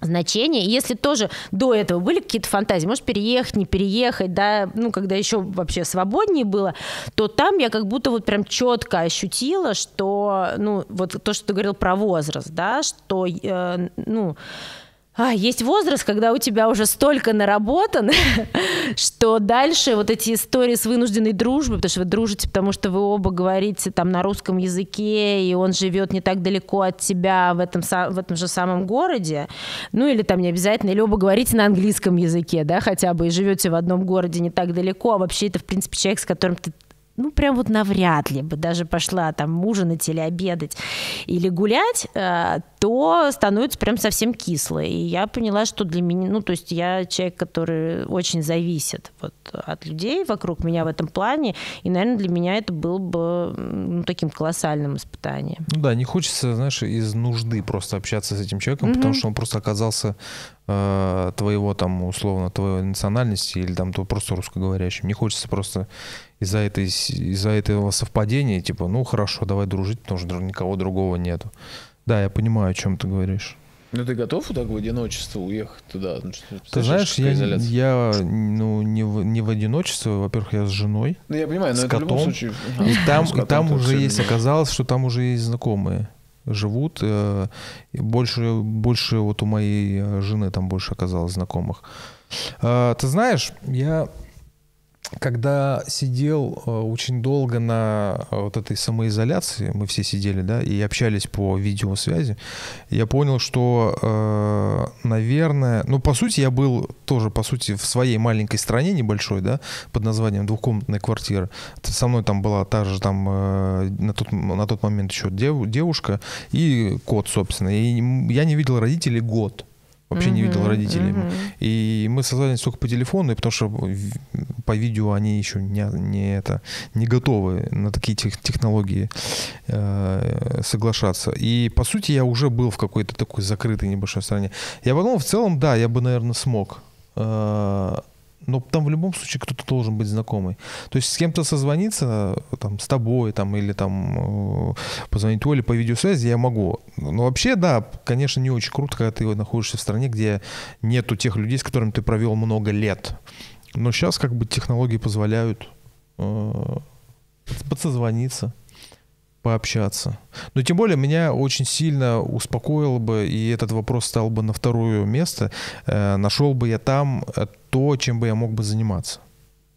значение. Если тоже до этого были какие-то фантазии, может, переехать, не переехать, да, ну, когда еще вообще свободнее было, то там я как будто вот прям четко ощутила, что, ну, вот то, что ты говорил про возраст, да, что, э, ну, а, есть возраст, когда у тебя уже столько наработан, *laughs* что дальше вот эти истории с вынужденной дружбой, потому что вы дружите, потому что вы оба говорите там на русском языке, и он живет не так далеко от тебя в этом, в этом же самом городе, ну или там не обязательно, или оба говорите на английском языке, да, хотя бы, и живете в одном городе не так далеко, а вообще это, в принципе, человек, с которым ты ну, прям вот навряд ли бы даже пошла там ужинать или обедать или гулять, э, то становится прям совсем кислой. И я поняла, что для меня, ну, то есть я человек, который очень зависит вот от людей вокруг меня в этом плане, и, наверное, для меня это было бы ну, таким колоссальным испытанием. Ну да, не хочется, знаешь, из нужды просто общаться с этим человеком, mm-hmm. потому что он просто оказался э, твоего там условно твоей национальности или там то просто русскоговорящим. Не хочется просто из-за этой из-за этого совпадения типа ну хорошо давай дружить потому что никого другого нету да я понимаю о чем ты говоришь ну ты готов так в одиночество уехать туда? Ну, ты знаешь, я, я ну, не, в, не в одиночество. Во-первых, я с женой. Ну я понимаю, но с это котом. в любом случае. И там, и там уже есть, оказалось, что там уже есть знакомые живут. Э, больше, больше вот у моей э, жены там больше оказалось знакомых. Э, ты знаешь, я когда сидел э, очень долго на э, вот этой самоизоляции, мы все сидели, да, и общались по видеосвязи, я понял, что, э, наверное, ну, по сути, я был тоже, по сути, в своей маленькой стране небольшой, да, под названием двухкомнатная квартира. Со мной там была та же там на тот, на тот момент еще дев, девушка и кот, собственно. И я не видел родителей год вообще mm-hmm, не видел родителей. Mm-hmm. И мы созвались только по телефону, потому что по видео они еще не, не, это, не готовы на такие тех, технологии э, соглашаться. И, по сути, я уже был в какой-то такой закрытой небольшой стране. Я подумал, в целом, да, я бы, наверное, смог. Э, но там в любом случае кто-то должен быть знакомый. То есть с кем-то созвониться, там, с тобой, там, или там э, позвонить Оле по видеосвязи я могу. Но вообще, да, конечно, не очень круто, когда ты находишься в стране, где нету тех людей, с которыми ты провел много лет. Но сейчас как бы технологии позволяют э, подсозвониться пообщаться. Но тем более меня очень сильно успокоило бы, и этот вопрос стал бы на второе место, э, нашел бы я там э, то, чем бы я мог бы заниматься.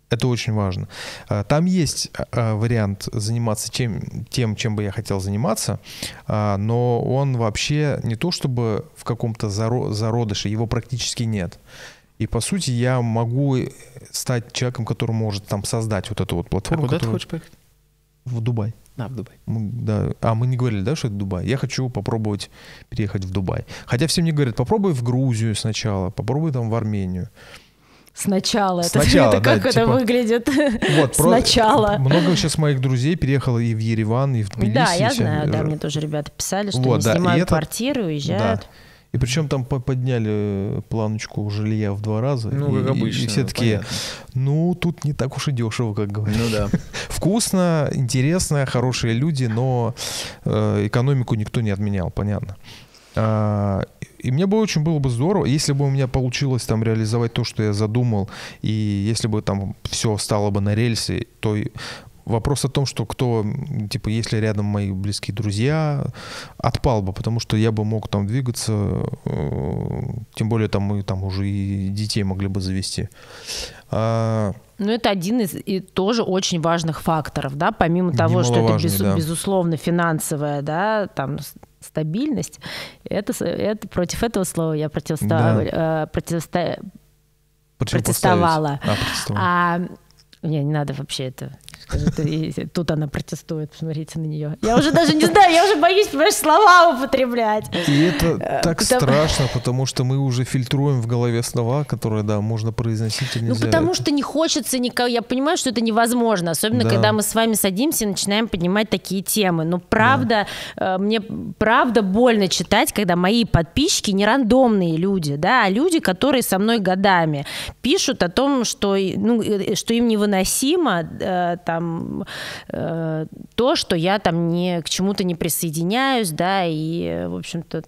Это очень важно. Э, там есть э, вариант заниматься тем, тем, чем бы я хотел заниматься, но он вообще не то чтобы в каком-то зародыше, его практически нет. И по сути я могу стать человеком, который может там создать вот эту вот платформу. А куда которую... ты хочешь поехать? В Дубай. А, в Дубай. Мы, да. А мы не говорили, да, что это Дубай? Я хочу попробовать переехать в Дубай. Хотя все мне говорят, попробуй в Грузию сначала, попробуй там в Армению. Сначала. Сначала, *laughs* это, да, как это типа, выглядит? *laughs* Вот, Сначала. Много сейчас моих друзей переехало и в Ереван, и в Тбилиси. Да, я знаю, да, мне тоже ребята писали, что Вот, они да, снимают это- квартиру, уезжают. Да. И причем там по- подняли планочку жилья в два раза. Ну, и, как обычно. И все такие, понятно. ну, тут не так уж и дешево, как говорят. Ну да. *laughs* Вкусно, интересно, хорошие люди, но э, экономику никто не отменял, понятно. А, и мне бы очень было бы здорово, если бы у меня получилось там реализовать то, что я задумал, и если бы там все стало бы на рельсы, то вопрос о том, что кто, типа, если рядом мои близкие друзья, отпал бы, потому что я бы мог там двигаться, э, тем более там мы там уже и детей могли бы завести. А, Ну, это один из и тоже очень важных факторов, да, помимо того, что это без- да. безусловно финансовая, да, там стабильность, это, это против этого слова я противоста- э, противоста- противопоставить. Протестовала. А, протестовала. А, не, не надо вообще это. Тут она протестует, посмотрите на нее. Я уже даже не знаю, я уже боюсь, понимаешь, слова употреблять. И это так потому- страшно, потому что мы уже фильтруем в голове слова, которые, да, можно произносить или Ну, нельзя. потому что не хочется никого. Я понимаю, что это невозможно, особенно Да. когда мы с вами садимся и начинаем поднимать такие темы. Но правда, э, мне правда больно читать, когда мои подписчики не рандомные люди, да, а люди, которые со мной годами пишут о том, что, ну, э, что им невыносимо, э, там э, то, что я там не к чему-то не присоединяюсь, да, и, в общем-то,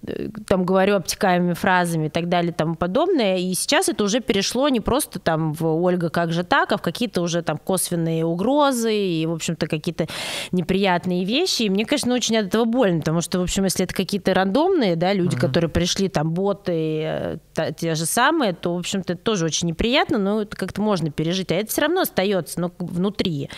там говорю обтекаемыми фразами и так далее и тому подобное. И сейчас это уже перешло не просто там в Ольга, как же так, а в какие-то уже там косвенные угрозы и, в общем-то, какие-то неприятные вещи. И мне, конечно, очень от этого больно, потому что, в общем, если это какие-то рандомные, да, люди, mm-hmm. которые пришли, там, боты, э, те же самые, то, в общем-то, это тоже очень неприятно, но это как-то можно пережить. А это все равно остается ну, внутри.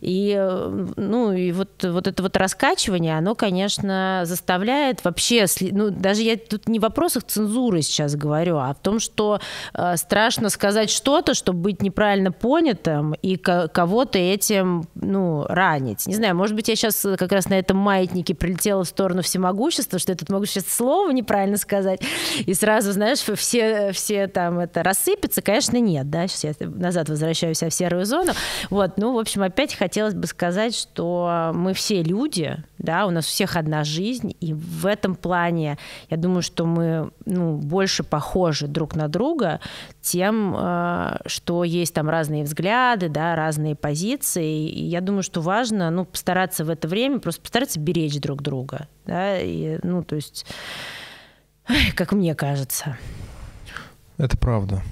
И, э, ну, и вот, вот это вот раскачивание, оно, конечно, заставляет вообще, ну, даже я тут не в вопросах цензуры сейчас говорю, а в том, что э, страшно сказать что-то, чтобы быть неправильно понятым и кого-то этим, ну, ранить. Не знаю, может быть, я сейчас как раз на этом маятнике прилетела в сторону всемогущества, что я тут могу сейчас слово неправильно сказать, и сразу, знаешь, все, все там это рассыпется, конечно, нет, да, сейчас я назад возвращаюсь в серую зону. Вот, ну, в общем, опять хотелось бы сказать, что мы все люди, да, у нас у всех одна жизнь, и в этом плане я думаю, что мы ну, больше похожи друг на друга тем, э, что есть там разные взгляды, да, разные позиции, и я думаю, что важно, ну, постараться в это время просто постараться беречь друг друга, да, и, ну, то есть, как мне кажется. Это правда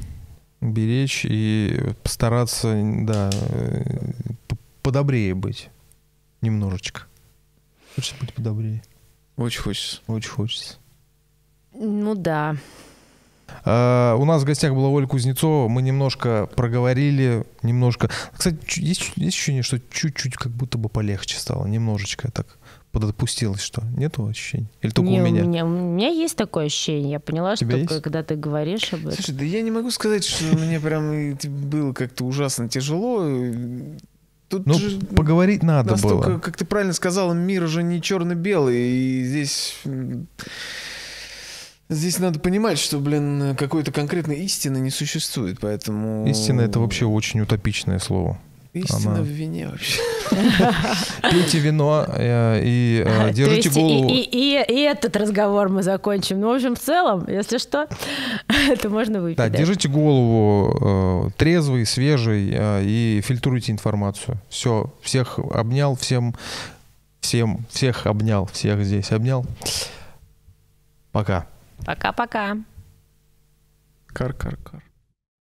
беречь и постараться, да, подобрее быть немножечко. Хочется быть подобрее. Очень хочется. Очень хочется. Ну да. Uh, у нас в гостях была Оля Кузнецова. Мы немножко проговорили, немножко. Кстати, есть, есть ощущение, что чуть-чуть как будто бы полегче стало, немножечко так подотпустилось, что нету ощущения? Или только не, у меня? У меня, у меня есть такое ощущение. Я поняла, что есть? когда ты говоришь об этом. Слушай, да я не могу сказать, что мне прям было как-то ужасно тяжело. Тут ну, же поговорить надо настолько, было. Как ты правильно сказала, мир уже не черно-белый, и здесь... Здесь надо понимать, что, блин, какой-то конкретной истины не существует, поэтому... Истина — это вообще очень утопичное слово. Истина Она... в вине вообще. *laughs* Пейте вино э, и э, держите голову. И, и, и, и этот разговор мы закончим. Ну, в общем, в целом, если что, *laughs* это можно выпить. Да, да. держите голову э, трезвой, свежей э, и фильтруйте информацию. Все, всех обнял, всем, всем, всех обнял, всех здесь обнял. Пока. Пока-пока. Кар-кар-кар.